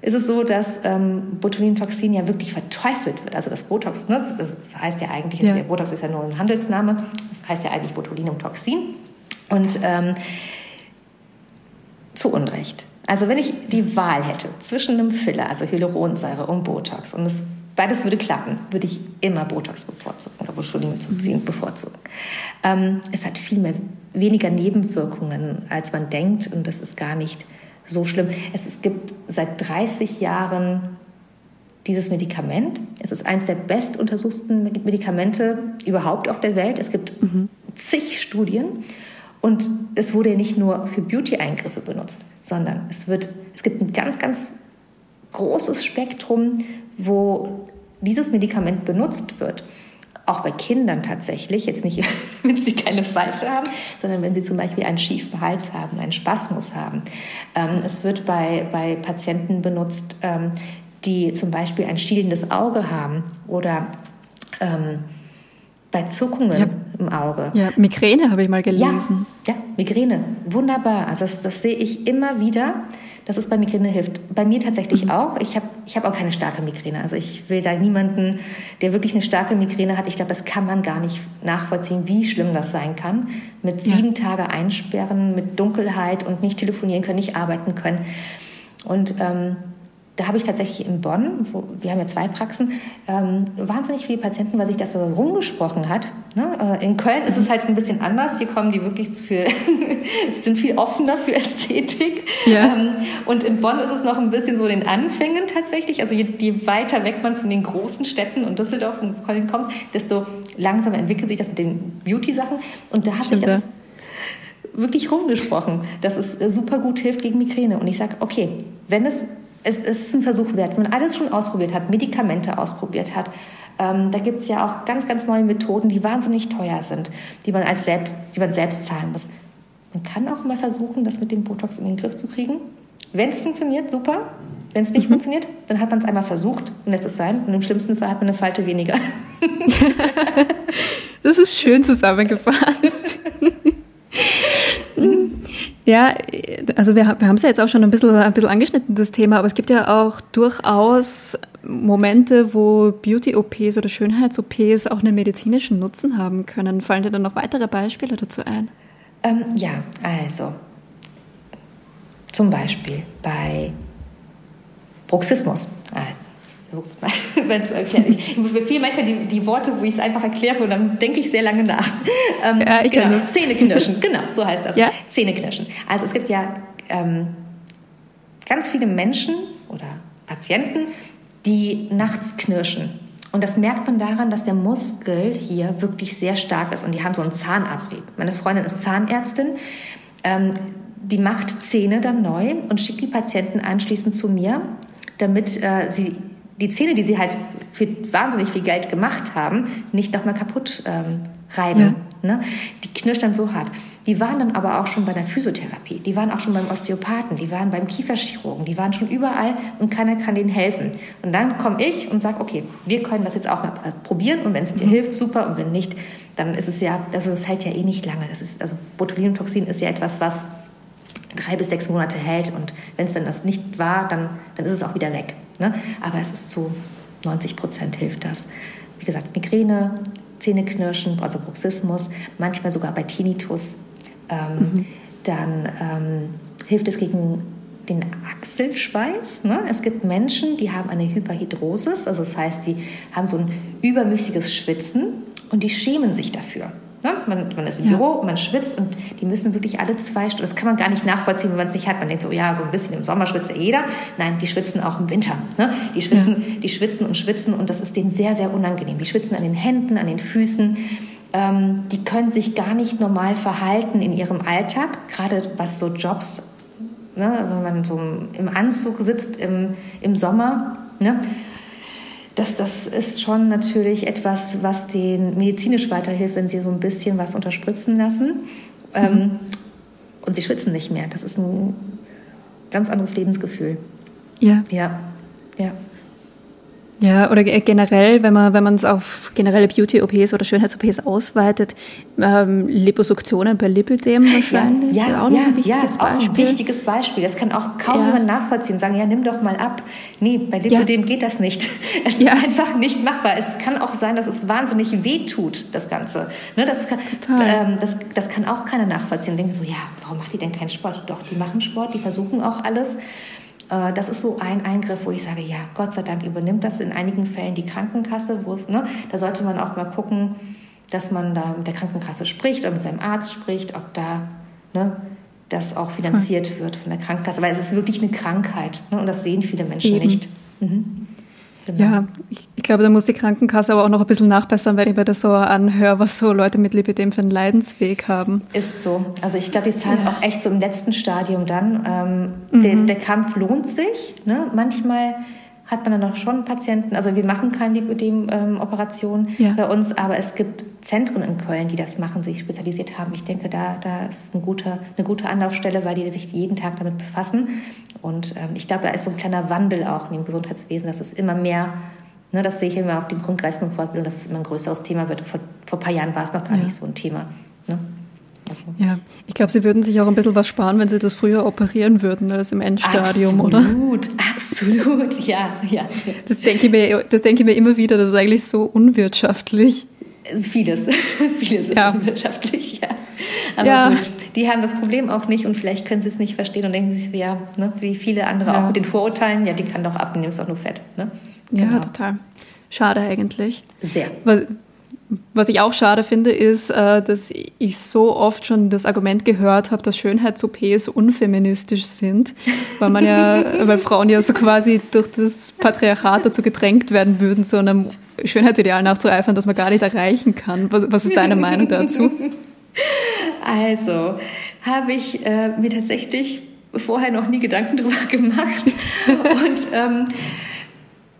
ist es so, dass ähm, Botulinumtoxin ja wirklich verteufelt wird. Also das Botox, ne, das heißt ja eigentlich, ja. Ist ja, Botox ist ja nur ein Handelsname, das heißt ja eigentlich Botulinumtoxin. Und ähm, zu Unrecht. Also wenn ich die Wahl hätte zwischen einem Filler, also Hyaluronsäure und Botox, und es beides würde klappen, würde ich immer Botox bevorzugen oder Botulinumtoxin mhm. bevorzugen. Ähm, es hat viel mehr, weniger Nebenwirkungen, als man denkt und das ist gar nicht so schlimm. Es, es gibt seit 30 Jahren dieses Medikament. Es ist eines der bestuntersuchten Medikamente überhaupt auf der Welt. Es gibt mhm. zig Studien und es wurde ja nicht nur für Beauty-Eingriffe benutzt, sondern es, wird, es gibt ein ganz, ganz großes Spektrum, wo dieses Medikament benutzt wird. Auch bei Kindern tatsächlich, jetzt nicht, wenn sie keine Falte haben, sondern wenn sie zum Beispiel einen schiefen Hals haben, einen Spasmus haben. Ähm, es wird bei, bei Patienten benutzt, ähm, die zum Beispiel ein stielendes Auge haben oder ähm, bei Zuckungen ja. im Auge. Ja, Migräne habe ich mal gelesen. Ja, ja Migräne, wunderbar. Also das, das, sehe ich immer wieder, dass es bei Migräne hilft. Bei mir tatsächlich mhm. auch. Ich habe ich hab auch keine starke Migräne. Also ich will da niemanden, der wirklich eine starke Migräne hat. Ich glaube, das kann man gar nicht nachvollziehen, wie schlimm das sein kann. Mit sieben ja. Tage einsperren, mit Dunkelheit und nicht telefonieren können, nicht arbeiten können. Und ähm, da habe ich tatsächlich in Bonn, wo, wir haben ja zwei Praxen, ähm, wahnsinnig viele Patienten, weil sich das so rumgesprochen hat. Ne? Äh, in Köln ist es halt ein bisschen anders. Hier kommen die wirklich für, sind viel offener für Ästhetik. Ja. Ähm, und in Bonn ist es noch ein bisschen so den Anfängen tatsächlich. Also je, je weiter weg man von den großen Städten und Düsseldorf und Köln kommt, desto langsamer entwickelt sich das mit den Beauty-Sachen. Und da hat sich das wirklich rumgesprochen, dass es super gut hilft gegen Migräne. Und ich sage, okay, wenn es es, es ist ein Versuch wert. Wenn man alles schon ausprobiert hat, Medikamente ausprobiert hat, ähm, da gibt es ja auch ganz, ganz neue Methoden, die wahnsinnig teuer sind, die man, als selbst, die man selbst zahlen muss. Man kann auch mal versuchen, das mit dem Botox in den Griff zu kriegen. Wenn es funktioniert, super. Wenn es nicht mhm. funktioniert, dann hat man es einmal versucht und lässt es sein. Und im schlimmsten Fall hat man eine Falte weniger. das ist schön zusammengefasst. Ja, also wir, wir haben es ja jetzt auch schon ein bisschen, ein bisschen angeschnitten, das Thema, aber es gibt ja auch durchaus Momente, wo Beauty-OPs oder Schönheits-OPs auch einen medizinischen Nutzen haben können. Fallen dir dann noch weitere Beispiele dazu ein? Ähm, ja, also zum Beispiel bei Bruxismus. Also, versuch's mal zu erklären. Ich befehle manchmal die, die Worte, wo ich es einfach erkläre und dann denke ich sehr lange nach. Ähm, ja, ich genau, kann das. Zähneknirschen, genau, so heißt das. Ja? Zähneknirschen. Also es gibt ja ähm, ganz viele Menschen oder Patienten, die nachts knirschen. Und das merkt man daran, dass der Muskel hier wirklich sehr stark ist und die haben so einen Zahnabrieb. Meine Freundin ist Zahnärztin. Ähm, die macht Zähne dann neu und schickt die Patienten anschließend zu mir, damit äh, sie die Zähne, die sie halt für wahnsinnig viel Geld gemacht haben, nicht nochmal kaputt ähm, reiben. Ja. Ne? Die knirscht dann so hart. Die waren dann aber auch schon bei der Physiotherapie, die waren auch schon beim Osteopathen, die waren beim Kieferchirurgen, die waren schon überall und keiner kann denen helfen. Und dann komme ich und sage, okay, wir können das jetzt auch mal probieren und wenn es dir mhm. hilft, super und wenn nicht, dann ist es ja, also es hält ja eh nicht lange. Das ist, also Botulinumtoxin ist ja etwas, was drei bis sechs Monate hält und wenn es dann das nicht war, dann, dann ist es auch wieder weg. Ne? Aber es ist zu 90 Prozent hilft das. Wie gesagt, Migräne, Zähneknirschen, also Bruxismus, manchmal sogar bei Tinnitus. Ähm, mhm. Dann ähm, hilft es gegen den Achselschweiß. Ne? Es gibt Menschen, die haben eine Hyperhidrosis, also das heißt, die haben so ein übermäßiges Schwitzen und die schämen sich dafür. Ne? Man, man, ist im ja. Büro, man schwitzt und die müssen wirklich alle zwei Stunden, das kann man gar nicht nachvollziehen, wenn man es nicht hat. Man denkt so, ja, so ein bisschen im Sommer schwitzt ja jeder. Nein, die schwitzen auch im Winter. Ne? Die, schwitzen, ja. die schwitzen und schwitzen und das ist denen sehr, sehr unangenehm. Die schwitzen an den Händen, an den Füßen. Ähm, die können sich gar nicht normal verhalten in ihrem Alltag, gerade was so Jobs, ne? wenn man so im Anzug sitzt im, im Sommer. Ne? Das, das ist schon natürlich etwas, was denen medizinisch weiterhilft, wenn sie so ein bisschen was unterspritzen lassen. Ähm, mhm. Ähm, und sie schwitzen nicht mehr. Das ist ein ganz anderes Lebensgefühl. Ja. Ja, ja. Ja, oder generell, wenn man wenn man es auf generelle Beauty-OPs oder Schönheits-OPs ausweitet, ähm, Liposuktionen bei Lipödem wahrscheinlich. Ja, ja, auch ja, ein wichtiges ja, Beispiel. Auch ein wichtiges Beispiel. Das kann auch kaum ja. jemand nachvollziehen. Sagen, ja, nimm doch mal ab. Nee, bei Lipödem ja. geht das nicht. Es ist einfach nicht machbar. Es kann auch sein, dass es wahnsinnig weh tut, das Ganze. Ne, das, kann, ähm, das, das kann auch keiner nachvollziehen. Denken so, ja, warum macht die denn keinen Sport? Doch, die machen Sport, die versuchen auch alles. Äh, das ist so ein Eingriff, wo ich sage, ja, Gott sei Dank übernimmt das in einigen Fällen die Krankenkasse. Wo es, ne, da sollte man auch mal gucken, dass man da mit der Krankenkasse spricht oder mit seinem Arzt spricht, ob da ne, das auch finanziert wird von der Krankenkasse. Weil es ist wirklich eine Krankheit ne, und das sehen viele Menschen Eben. nicht. Mhm. Genau. Ja, ich, ich, glaube, da muss die Krankenkasse aber auch noch ein bisschen nachbessern, wenn ich mir das so anhöre, was so Leute mit Lipidem für einen Leidensweg haben. Ist so. Also ich glaube, die zahlen es ja. auch echt so im letzten Stadium dann. Ähm, mhm. der, der, Kampf lohnt sich. Ne? Manchmal hat man dann auch schon Patienten, also wir machen keine Lipödem-Operationen ja. bei uns, aber es gibt Zentren in Köln, die das machen, sich spezialisiert haben. Ich denke, da, da ist eine gute, eine gute Anlaufstelle, weil die sich jeden Tag damit befassen. Und ähm, ich glaube, da ist so ein kleiner Wandel auch in dem Gesundheitswesen, dass es immer mehr, ne, das sehe ich immer auf den Kongressen und Fortbildungen, dass es immer ein größeres Thema wird. Vor, vor ein paar Jahren war es noch gar ja. nicht so ein Thema. Ne? Also. Ja, ich glaube, sie würden sich auch ein bisschen was sparen, wenn sie das früher operieren würden, als im Endstadium, absolut, oder? Absolut, absolut, ja, ja. Das denke, ich mir, das denke ich mir immer wieder, das ist eigentlich so unwirtschaftlich. Vieles, vieles ist ja. unwirtschaftlich, ja. Aber ja. gut, die haben das Problem auch nicht und vielleicht können sie es nicht verstehen und denken sich, ja, ne, wie viele andere ja. auch mit den Vorurteilen, ja, die kann doch abnehmen, ist auch nur Fett. Ne? Genau. Ja, total. Schade eigentlich. Sehr. Weil, was ich auch schade finde, ist, äh, dass ich so oft schon das Argument gehört habe, dass Schönheits-OPs unfeministisch sind, weil man ja, weil Frauen ja so quasi durch das Patriarchat dazu gedrängt werden würden, so einem Schönheitsideal nachzueifern, das man gar nicht erreichen kann. Was, was ist deine Meinung dazu? Also, habe ich äh, mir tatsächlich vorher noch nie Gedanken darüber gemacht und ähm,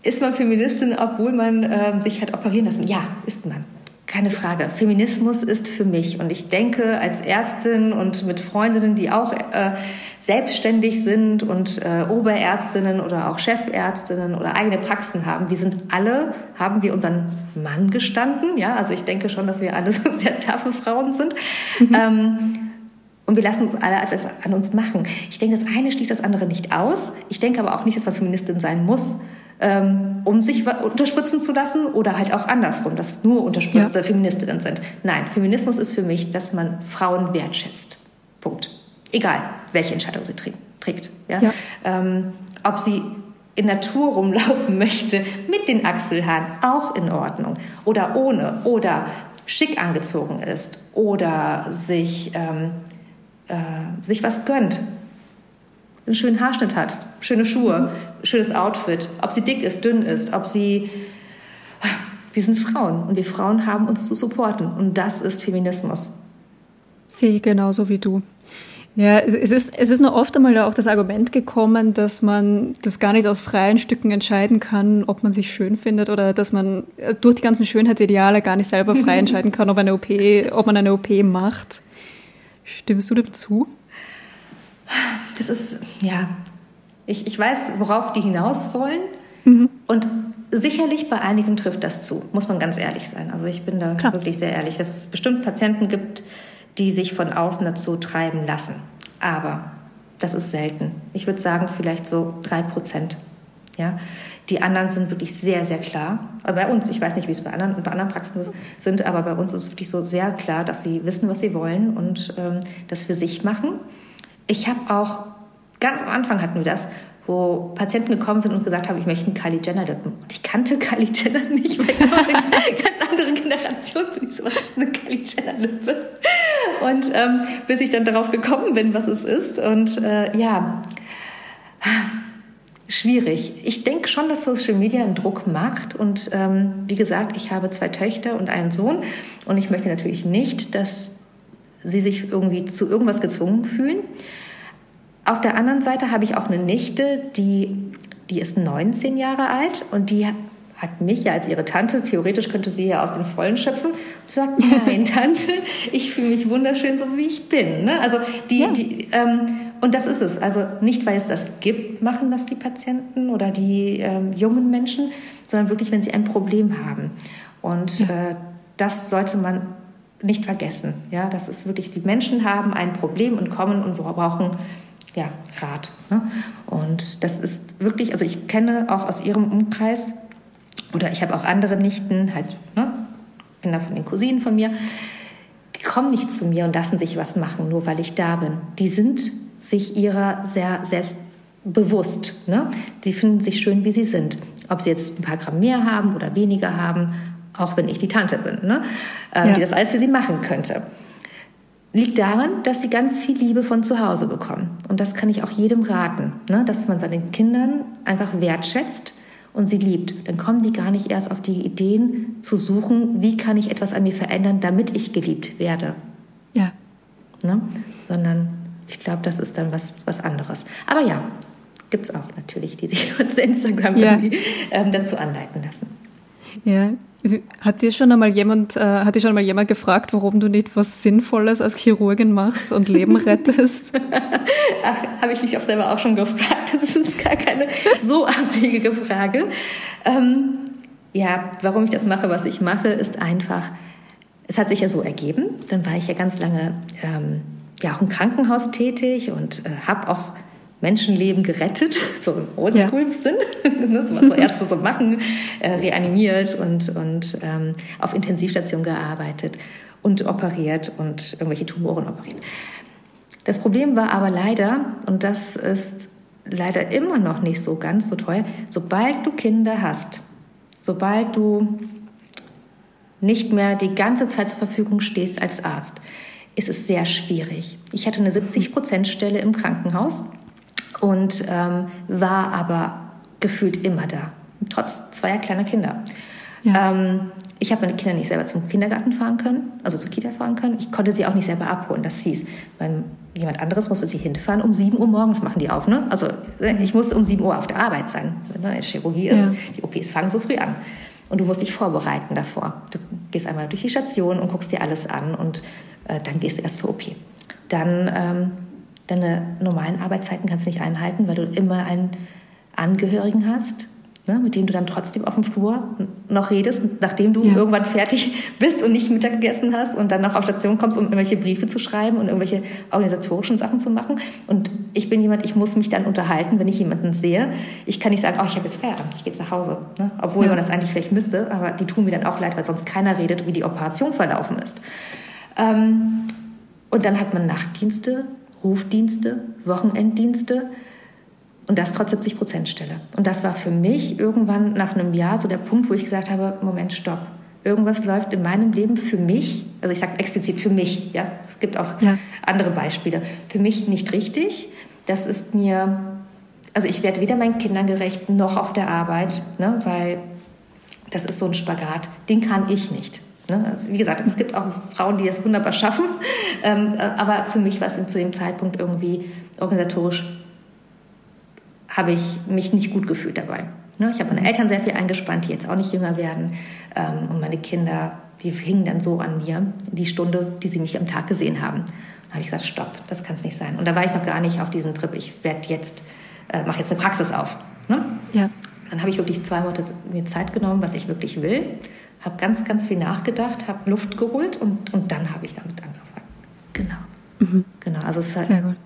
ist man Feministin, obwohl man äh, sich hat operieren lassen? Ja, ist man. Keine Frage. Feminismus ist für mich. Und ich denke, als Ärztin und mit Freundinnen, die auch äh, selbstständig sind und äh, Oberärztinnen oder auch Chefärztinnen oder eigene Praxen haben, wir sind alle, haben wir unseren Mann gestanden. Ja, also ich denke schon, dass wir alle so sehr taffe Frauen sind. Mhm. Ähm, und wir lassen uns alle etwas an uns machen. Ich denke, das eine schließt das andere nicht aus. Ich denke aber auch nicht, dass man Feministin sein muss ähm, um sich unterspritzen zu lassen oder halt auch andersrum, dass nur unterspritzte ja. Feministinnen sind. Nein, Feminismus ist für mich, dass man Frauen wertschätzt. Punkt. Egal, welche Entscheidung sie trägt. Ja? ja. Ähm, ob sie in Natur rumlaufen möchte, mit den Achselhaaren, auch in Ordnung. Oder ohne. Oder schick angezogen ist. Oder sich, ähm, äh, sich was gönnt einen schönen Haarschnitt hat, schöne Schuhe, schönes Outfit, ob sie dick ist, dünn ist, ob sie. Wir sind Frauen und wir Frauen haben uns zu supporten und das ist Feminismus. Sehe genauso wie du. Ja, es ist, es ist nur oft einmal auch das Argument gekommen, dass man das gar nicht aus freien Stücken entscheiden kann, ob man sich schön findet oder dass man durch die ganzen Schönheitsideale gar nicht selber frei entscheiden kann, ob, eine OP, ob man eine OP macht. Stimmst du dem zu? das ist, ja, ich, ich weiß, worauf die hinaus wollen. Mhm. Und sicherlich bei einigen trifft das zu, muss man ganz ehrlich sein. Also ich bin da Klar. wirklich sehr ehrlich, dass es bestimmt Patienten gibt, die sich von außen dazu treiben lassen. Aber das ist selten. Ich würde sagen, vielleicht so drei Prozent. Ja? Die anderen sind wirklich sehr, sehr klar. Aber bei uns, ich weiß nicht, wie es bei anderen, bei anderen Praxen sind, aber bei uns ist es wirklich so sehr klar, dass sie wissen, was sie wollen und ähm, das für sich machen ich habe auch, ganz am Anfang hatten wir das, wo Patienten gekommen sind und gesagt haben, ich möchte einen Kylie Jenner Lippen. Und ich kannte Kylie Jenner nicht, weil ich ganz andere Generation bin. Ich so, was ist eine Kylie Jenner Lippe? Und ähm, bis ich dann darauf gekommen bin, was es ist. Und äh, ja, schwierig. Ich denke schon, dass Social Media einen Druck macht. Und ähm, wie gesagt, ich habe zwei Töchter und einen Sohn. Und ich möchte natürlich nicht, dass sie sich irgendwie zu irgendwas gezwungen fühlen. Auf der anderen Seite habe ich auch eine Nichte, die, die ist 19 Jahre alt und die hat mich ja als ihre Tante, theoretisch könnte sie ja aus den Vollen schöpfen, und sagt, nein, Tante, ich fühle mich wunderschön, so wie ich bin. Ne? Also die, ja. die ähm, und das ist es. Also nicht, weil es das gibt, machen das die Patienten oder die ähm, jungen Menschen, sondern wirklich, wenn sie ein Problem haben. Und ja. äh, das sollte man nicht vergessen. Ja, das ist wirklich, die Menschen haben ein Problem und kommen und brauchen ja, Rat. Ne? Und das ist wirklich, also ich kenne auch aus ihrem Umkreis oder ich habe auch andere Nichten, halt ne, Kinder von den Cousinen von mir, die kommen nicht zu mir und lassen sich was machen, nur weil ich da bin. Die sind sich ihrer sehr, sehr bewusst. Ne? Sie finden sich schön, wie sie sind. Ob sie jetzt ein paar Gramm mehr haben oder weniger haben, auch wenn ich die Tante bin, ne? ähm, ja. die das alles für sie machen könnte. Liegt daran, dass sie ganz viel Liebe von zu Hause bekommen. Und das kann ich auch jedem raten, ne? dass man seinen Kindern einfach wertschätzt und sie liebt. Dann kommen die gar nicht erst auf die Ideen zu suchen, wie kann ich etwas an mir verändern, damit ich geliebt werde. Ja. Ne? Sondern ich glaube, das ist dann was, was anderes. Aber ja, gibt es auch natürlich, die sich uns Instagram ja. ähm, dazu anleiten lassen. Ja, hat dir schon einmal jemand, äh, hat dir schon einmal jemand gefragt, warum du nicht was Sinnvolles als Chirurgin machst und Leben rettest? Ach, habe ich mich auch selber auch schon gefragt. Das ist gar keine so abwegige Frage. Ähm, ja, warum ich das mache, was ich mache, ist einfach, es hat sich ja so ergeben. Dann war ich ja ganz lange ähm, ja auch im Krankenhaus tätig und äh, habe auch Menschenleben gerettet, so im Oldschool-Sinn, ja. was so Ärzte so machen, äh, reanimiert und, und ähm, auf Intensivstation gearbeitet und operiert und irgendwelche Tumoren operiert. Das Problem war aber leider, und das ist leider immer noch nicht so ganz so teuer, sobald du Kinder hast, sobald du nicht mehr die ganze Zeit zur Verfügung stehst als Arzt, ist es sehr schwierig. Ich hatte eine 70-Prozent-Stelle im Krankenhaus und ähm, war aber gefühlt immer da, trotz zweier kleiner Kinder. Ja. Ähm, ich habe meine Kinder nicht selber zum Kindergarten fahren können, also zur Kita fahren können. Ich konnte sie auch nicht selber abholen. Das hieß, beim, jemand anderes musste sie hinfahren. Um 7 Uhr morgens machen die auf. Ne? Also äh, ich musste um 7 Uhr auf der Arbeit sein. Wenn ne? Chirurgie ist, ja. die OPs fangen so früh an. Und du musst dich vorbereiten davor. Du gehst einmal durch die Station und guckst dir alles an und äh, dann gehst du erst zur OP. Dann ähm, deine normalen Arbeitszeiten kannst du nicht einhalten, weil du immer einen Angehörigen hast, ne, mit dem du dann trotzdem auf dem Flur noch redest, nachdem du ja. irgendwann fertig bist und nicht Mittag gegessen hast und dann noch auf Station kommst, um irgendwelche Briefe zu schreiben und irgendwelche organisatorischen Sachen zu machen. Und ich bin jemand, ich muss mich dann unterhalten, wenn ich jemanden sehe. Ich kann nicht sagen, oh, ich habe jetzt Feierabend, ich gehe jetzt nach Hause. Ne? Obwohl ja. man das eigentlich vielleicht müsste, aber die tun mir dann auch leid, weil sonst keiner redet, wie die Operation verlaufen ist. Ähm, und dann hat man Nachtdienste, Rufdienste, Wochenenddienste und das trotz 70 Prozent Stelle. Und das war für mich irgendwann nach einem Jahr so der Punkt, wo ich gesagt habe, Moment, stopp. Irgendwas läuft in meinem Leben für mich, also ich sage explizit für mich, ja, es gibt auch ja. andere Beispiele, für mich nicht richtig. Das ist mir, also ich werde weder meinen Kindern gerecht noch auf der Arbeit, ne, weil das ist so ein Spagat, den kann ich nicht. Ne? Also wie gesagt, es gibt auch Frauen, die es wunderbar schaffen, ähm, aber für mich war es zu dem Zeitpunkt irgendwie organisatorisch, habe ich mich nicht gut gefühlt dabei. Ne? Ich habe meine Eltern sehr viel eingespannt, die jetzt auch nicht jünger werden ähm, und meine Kinder, die hingen dann so an mir, die Stunde, die sie mich am Tag gesehen haben. Da habe ich gesagt, stopp, das kann es nicht sein. Und da war ich noch gar nicht auf diesem Trip, ich werde jetzt, äh, mache jetzt eine Praxis auf. Ne? Ja. Dann habe ich wirklich zwei Monate mir Zeit genommen, was ich wirklich will habe ganz, ganz viel nachgedacht, habe Luft geholt und, und dann habe ich damit angefangen. Genau. Mhm. Genau. Also es Sehr gut.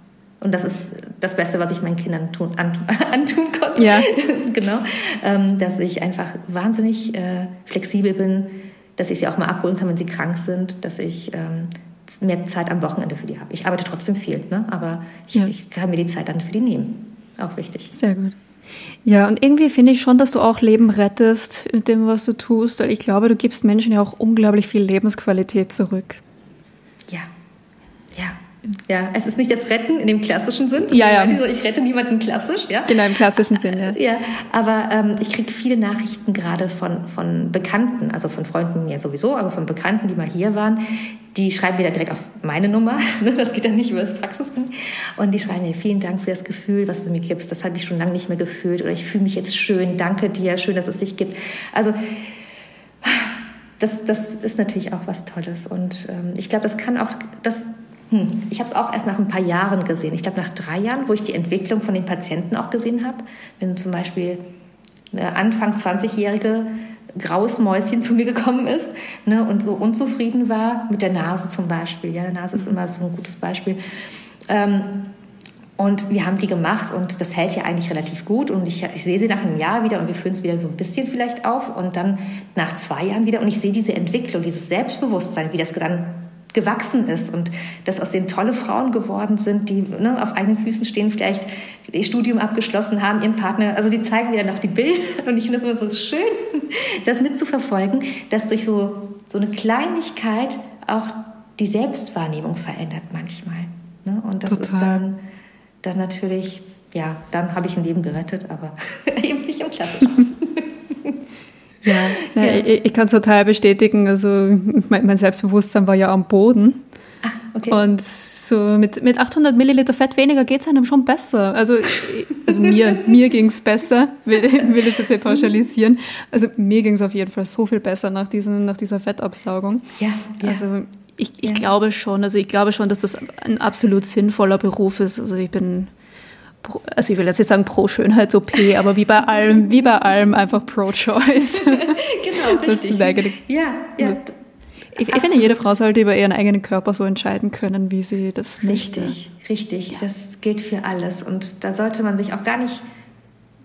Und das ist das Beste, was ich meinen Kindern tun, antun, antun konnte. Ja. genau. Ähm, dass ich einfach wahnsinnig äh, flexibel bin, dass ich sie auch mal abholen kann, wenn sie krank sind, dass ich ähm, mehr Zeit am Wochenende für die habe. Ich arbeite trotzdem viel, ne? aber ich, ja. ich kann mir die Zeit dann für die nehmen. Auch wichtig. Sehr gut. Ja, und irgendwie finde ich schon, dass du auch Leben rettest mit dem, was du tust, weil ich glaube, du gibst Menschen ja auch unglaublich viel Lebensqualität zurück. Ja, es ist nicht das Retten in dem klassischen Sinn. Ja, ja. So, ich rette niemanden klassisch, ja. Genau, im klassischen Sinn, ja. Ja, aber ähm, ich kriege viele Nachrichten gerade von, von Bekannten, also von Freunden ja sowieso, aber von Bekannten, die mal hier waren, die schreiben mir dann direkt auf meine Nummer. Ne, das geht dann nicht über das Praxisding. Und die schreiben mir, vielen Dank für das Gefühl, was du mir gibst. Das habe ich schon lange nicht mehr gefühlt. Oder ich fühle mich jetzt schön. Danke dir. Schön, dass es dich gibt. Also, das, das ist natürlich auch was Tolles. Und ähm, ich glaube, das kann auch, das, hm, ich habe es auch erst nach ein paar Jahren gesehen. Ich glaube, nach drei Jahren, wo ich die Entwicklung von den Patienten auch gesehen habe. Wenn zum Beispiel eine Anfang 20-Jährige graues Mäuschen zu mir gekommen ist ne, und so unzufrieden war mit der Nase zum Beispiel. Ja, der Nase ist immer so ein gutes Beispiel. Ähm, und wir haben die gemacht und das hält ja eigentlich relativ gut. Und ich, ich sehe sie nach einem Jahr wieder und wir führen es wieder so ein bisschen vielleicht auf. Und dann nach zwei Jahren wieder und ich sehe diese Entwicklung, dieses Selbstbewusstsein, wie das dann gewachsen ist und dass aus denen tolle Frauen geworden sind, die ne, auf eigenen Füßen stehen, vielleicht ihr Studium abgeschlossen haben, ihren Partner, also die zeigen mir dann auch die Bilder und ich finde das immer so schön, das mitzuverfolgen, dass durch so, so eine Kleinigkeit auch die Selbstwahrnehmung verändert manchmal. Ne? Und das Total. ist dann, dann natürlich, ja, dann habe ich ein Leben gerettet, aber eben nicht im Klassenhaus. Ja, ja. ich, ich kann es total bestätigen. Also mein, mein, Selbstbewusstsein war ja am Boden. Ah, okay. Und so mit, mit 800 Milliliter Fett weniger geht es einem schon besser. Also, also mir, mir ging es besser, will, will es jetzt nicht pauschalisieren. Also mir ging es auf jeden Fall so viel besser nach, diesen, nach dieser Fettabsaugung. Ja, ja. Also ich, ich ja. glaube schon, also ich glaube schon, dass das ein absolut sinnvoller Beruf ist. Also ich bin also ich will jetzt nicht sagen pro Schönheits-OP, aber wie bei allem, wie bei allem einfach pro Choice. genau, richtig. ja, ja. Ich, ich, finde, jede Frau sollte über ihren eigenen Körper so entscheiden können, wie sie das möchte. Richtig, richtig. Ja. Das gilt für alles. Und da sollte man sich auch gar nicht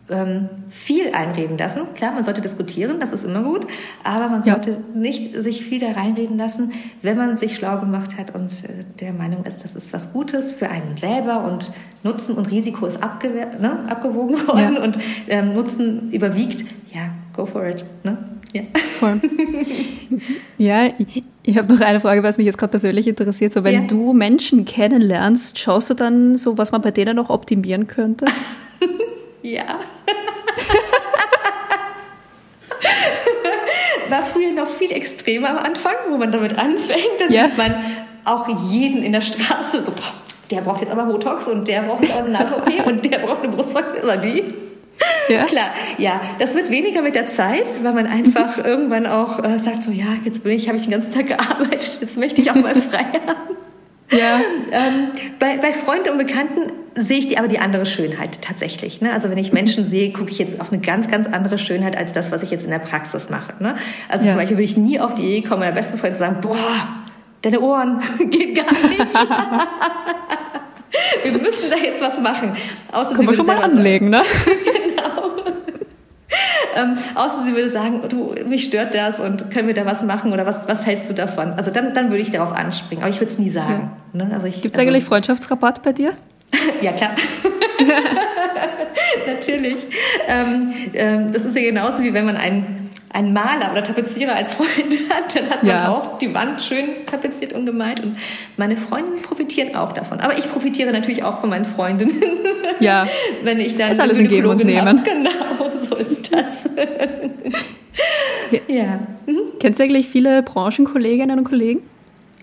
ähm, viel einreden lassen. Klar, man sollte diskutieren, das ist immer gut, aber man sollte ja. nicht sich viel da reinreden lassen, wenn man sich schlau gemacht hat und äh, der Meinung ist, das ist was Gutes für einen selber und Nutzen und Risiko ist ne, abgewogen worden ja. und ähm, Nutzen überwiegt. Ja, go for it. Ne? Ja. Voll. ja, ich, ich habe noch eine Frage, was mich jetzt gerade persönlich interessiert. So, wenn ja. du Menschen kennenlernst, schaust du dann so, was man bei denen noch optimieren könnte? Ja. War früher noch viel extremer am Anfang, wo man damit anfängt. Dann ja. sieht man auch jeden in der Straße so, der braucht jetzt aber Botox und der braucht jetzt auch eine Nase-OP und der braucht eine Brustverkürzung oder die. Ja. Klar, ja, das wird weniger mit der Zeit, weil man einfach irgendwann auch äh, sagt so, ja, jetzt bin ich, habe ich den ganzen Tag gearbeitet, jetzt möchte ich auch mal frei haben. Ja. Ähm, bei, bei Freunden und Bekannten sehe ich die, aber die andere Schönheit tatsächlich. Ne? Also wenn ich Menschen sehe, gucke ich jetzt auf eine ganz, ganz andere Schönheit als das, was ich jetzt in der Praxis mache. Ne? Also ja. zum Beispiel würde ich nie auf die Idee kommen, meiner besten Freundin zu sagen, boah, deine Ohren geht gar nicht. wir müssen da jetzt was machen. Außer Können wir schon mal anlegen, sagen. ne? Ähm, außer sie würde sagen, du, mich stört das und können wir da was machen oder was, was hältst du davon? Also dann, dann würde ich darauf anspringen, aber ich würde es nie sagen. Ja. Ne? Also Gibt es also, eigentlich Freundschaftsrabatt bei dir? ja, klar. Natürlich. Ähm, ähm, das ist ja genauso wie wenn man einen, einen Maler oder Tapezierer als Freund hat, dann hat man ja. auch die Wand schön tapeziert und gemalt. Und meine Freundinnen profitieren auch davon. Aber ich profitiere natürlich auch von meinen Freundinnen. Ja. wenn ich dann ist alles ein Geben und Nehmen. Genau, so ist das. ja. Mhm. Kennst du eigentlich viele Branchenkolleginnen und Kollegen?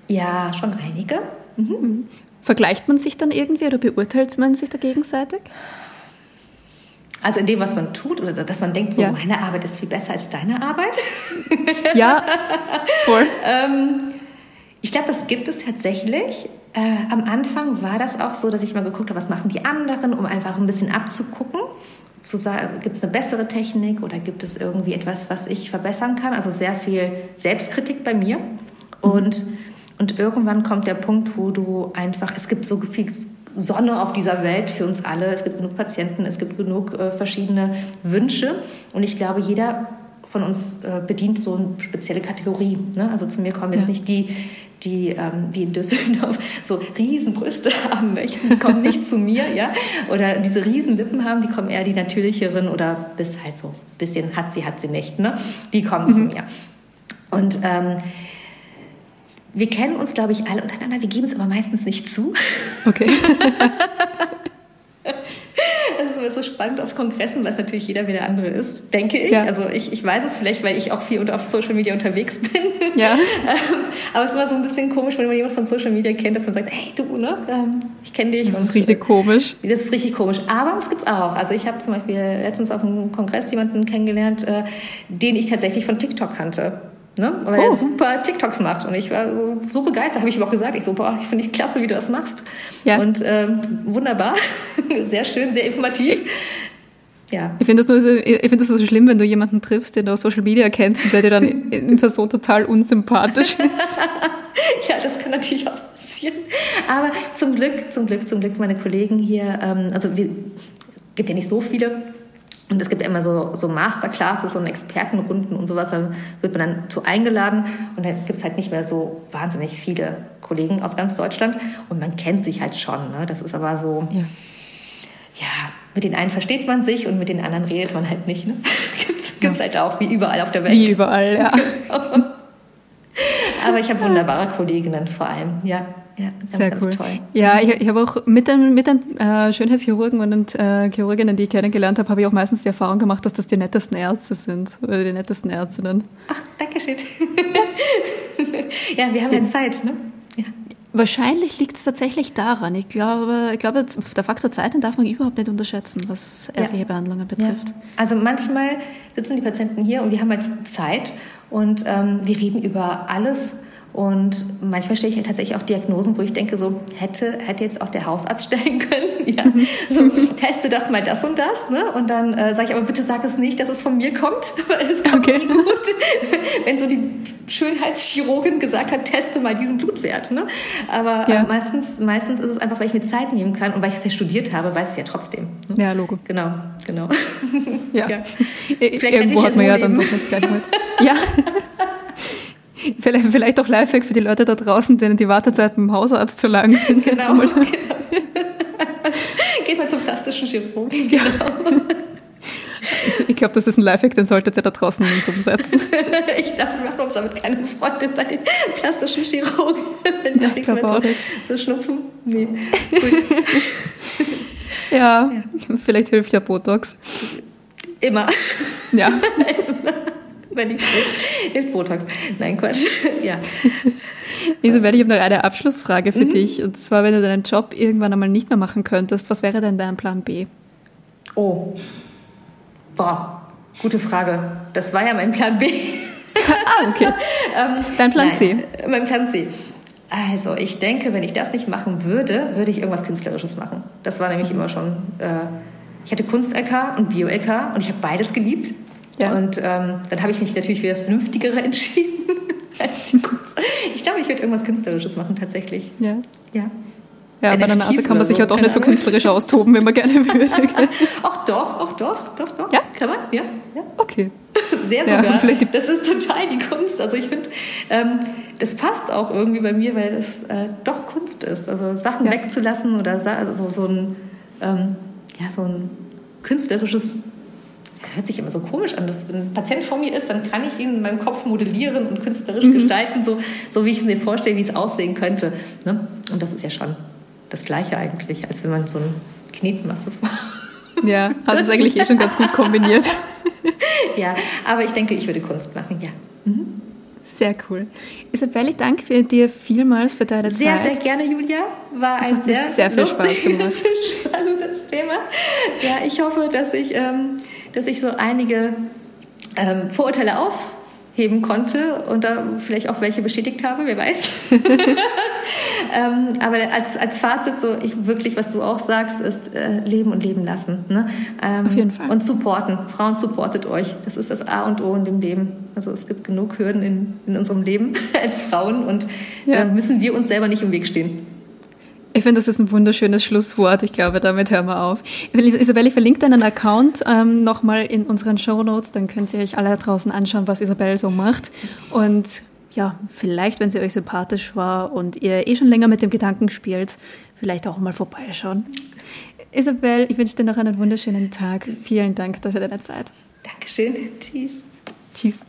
Ja, schon einige. Mhm. Vergleicht man sich dann irgendwie oder beurteilt man sich da gegenseitig? Also in dem, was man tut, oder dass man denkt, so ja. meine Arbeit ist viel besser als deine Arbeit? Ja, voll. ähm, ich glaube, das gibt es tatsächlich. Äh, am Anfang war das auch so, dass ich mal geguckt habe, was machen die anderen, um einfach ein bisschen abzugucken. Zu sagen, gibt es eine bessere Technik oder gibt es irgendwie etwas, was ich verbessern kann? Also sehr viel Selbstkritik bei mir. Mhm. Und und irgendwann kommt der Punkt, wo du einfach, es gibt so viel Sonne auf dieser Welt für uns alle, es gibt genug Patienten, es gibt genug äh, verschiedene Wünsche. Und ich glaube, jeder von uns äh, bedient so eine spezielle Kategorie. Ne? Also zu mir kommen jetzt ja. nicht die, die ähm, wie in Düsseldorf so Riesenbrüste haben möchten, die kommen nicht zu mir, ja, oder diese Riesenlippen haben, die kommen eher die natürlicheren oder bis halt so ein bisschen hat sie, hat sie nicht, ne? Die kommen mhm. zu mir. Und ähm, wir kennen uns, glaube ich, alle untereinander. Wir geben es aber meistens nicht zu. Okay. Das ist immer so spannend auf Kongressen, weil es natürlich jeder wie der andere ist, denke ich. Ja. Also ich, ich weiß es vielleicht, weil ich auch viel auf Social Media unterwegs bin. Ja. Ähm, aber es ist immer so ein bisschen komisch, wenn man jemanden von Social Media kennt, dass man sagt, hey du, ne, ähm, ich kenne dich. Das ist richtig komisch. Das ist richtig komisch. Aber es gibt es auch. Also ich habe zum Beispiel letztens auf einem Kongress jemanden kennengelernt, äh, den ich tatsächlich von TikTok kannte. Ne? Weil oh. er super TikToks macht. Und ich war so, so begeistert, habe ich ihm auch gesagt. Ich so, boah, ich finde ich klasse, wie du das machst. Ja. Und ähm, wunderbar, sehr schön, sehr informativ. Ja. Ich finde das, so, find das so schlimm, wenn du jemanden triffst, den du auf Social Media kennst und der dir dann in Person total unsympathisch ist. ja, das kann natürlich auch passieren. Aber zum Glück, zum Glück, zum Glück, meine Kollegen hier, ähm, also es gibt ja nicht so viele, und es gibt immer so, so Masterclasses und Expertenrunden und sowas. Da wird man dann zu eingeladen. Und dann gibt es halt nicht mehr so wahnsinnig viele Kollegen aus ganz Deutschland. Und man kennt sich halt schon. Ne? Das ist aber so, ja, ja mit den einen versteht man sich und mit den anderen redet man halt nicht. Ne? Gibt es halt auch, wie überall auf der Welt. Wie überall, ja. Aber ich habe wunderbare Kolleginnen vor allem, ja. Ja, ganz, Sehr ganz cool. Toll. Ja, ich, ich habe auch mit den, mit den äh, Schönheitschirurgen und äh, Chirurginnen, die ich kennengelernt habe, habe ich auch meistens die Erfahrung gemacht, dass das die nettesten Ärzte sind oder die nettesten Ärztinnen. Ach, danke schön. ja, wir haben ja Zeit, ne? Ja. Wahrscheinlich liegt es tatsächlich daran. Ich glaube, ich glaube, der Faktor Zeit den darf man überhaupt nicht unterschätzen, was ärztliche ja. Behandlungen betrifft. Ja. Also manchmal sitzen die Patienten hier und wir haben halt Zeit und ähm, wir reden über alles und manchmal stelle ich tatsächlich auch Diagnosen, wo ich denke, so hätte, hätte jetzt auch der Hausarzt stellen können. Ja, so, teste doch mal das und das. Ne? Und dann äh, sage ich, aber bitte sag es nicht, dass es von mir kommt, weil es kommt okay. nicht gut. Wenn so die Schönheitschirurgin gesagt hat, teste mal diesen Blutwert. Ne? Aber ja. äh, meistens, meistens ist es einfach, weil ich mir Zeit nehmen kann und weil ich es ja studiert habe, weiß ich ja trotzdem. Ne? Ja, Logo. Genau, genau. Ja. ja. Vielleicht Irgendwo hat man ja dann doch das gleich mit. Ja. Vielleicht, vielleicht auch Lifehack für die Leute da draußen, denen die Wartezeiten beim Hausarzt zu lang sind. Genau. genau. Geht mal zum plastischen Chirurgen. Genau. Ich glaube, das ist ein Lifehack, den solltet ihr da draußen nicht umsetzen. ich dachte, wir machen uns damit keine Freunde bei den plastischen Chirurgen, wenn nichts mehr so, so schnupfen. Nee, gut. Ja, ja, vielleicht hilft ja Botox. Immer. Ja. Immer wenn ich hilft Botox. Nein, Quatsch. ja. Isabel, ich habe noch eine Abschlussfrage für mhm. dich. Und zwar, wenn du deinen Job irgendwann einmal nicht mehr machen könntest, was wäre denn dein Plan B? Oh. Boah, gute Frage. Das war ja mein Plan B. ah, okay. ähm, dein Plan nein, C. Mein Plan C. Also, ich denke, wenn ich das nicht machen würde, würde ich irgendwas Künstlerisches machen. Das war nämlich immer schon. Äh, ich hatte Kunst-LK und Bio-LK und ich habe beides geliebt. Ja. Und ähm, dann habe ich mich natürlich für das Vernünftigere entschieden. ich glaube, ich würde irgendwas Künstlerisches machen, tatsächlich. Ja. Ja. Ja, bei der Nase kann man sich ja doch nicht so künstlerisch austoben, wenn man gerne würde. Ach doch, ach doch, doch, doch. Ja? Kann man? Ja. ja. Okay. Sehr sogar. Ja, das ist total die Kunst. Also ich finde, ähm, das passt auch irgendwie bei mir, weil es äh, doch Kunst ist. Also Sachen ja. wegzulassen oder also so ein, ähm, ja, so ein künstlerisches hört sich immer so komisch an. Dass, wenn ein Patient vor mir ist, dann kann ich ihn in meinem Kopf modellieren und künstlerisch mhm. gestalten, so, so wie ich mir vorstelle, wie es aussehen könnte. Ne? Und das ist ja schon das Gleiche eigentlich, als wenn man so eine Knetmasse macht. Ja, hast du es eigentlich eh schon ganz gut kombiniert. ja, aber ich denke, ich würde Kunst machen, ja. Mhm. Sehr cool. Isabelle, ich danke dir vielmals für deine sehr, Zeit. Sehr, sehr gerne, Julia. War das ein sehr, sehr viel Spaß gemacht. spannendes Thema. Ja, ich hoffe, dass ich ähm, dass ich so einige ähm, Vorurteile aufheben konnte und da vielleicht auch welche bestätigt habe, wer weiß. ähm, aber als, als Fazit so, ich, wirklich, was du auch sagst, ist äh, leben und leben lassen. Ne? Ähm, Auf jeden Fall. Und supporten. Frauen supportet euch. Das ist das A und O in dem Leben. Also es gibt genug Hürden in, in unserem Leben als Frauen und ja. da müssen wir uns selber nicht im Weg stehen. Ich finde, das ist ein wunderschönes Schlusswort. Ich glaube, damit hören wir auf. Isabelle, ich verlinke deinen Account ähm, nochmal in unseren Show Notes. Dann könnt ihr euch alle draußen anschauen, was Isabelle so macht. Und ja, vielleicht, wenn sie euch sympathisch war und ihr eh schon länger mit dem Gedanken spielt, vielleicht auch mal vorbeischauen. Isabel, ich wünsche dir noch einen wunderschönen Tag. Vielen Dank für deine Zeit. Dankeschön. Tschüss. Tschüss.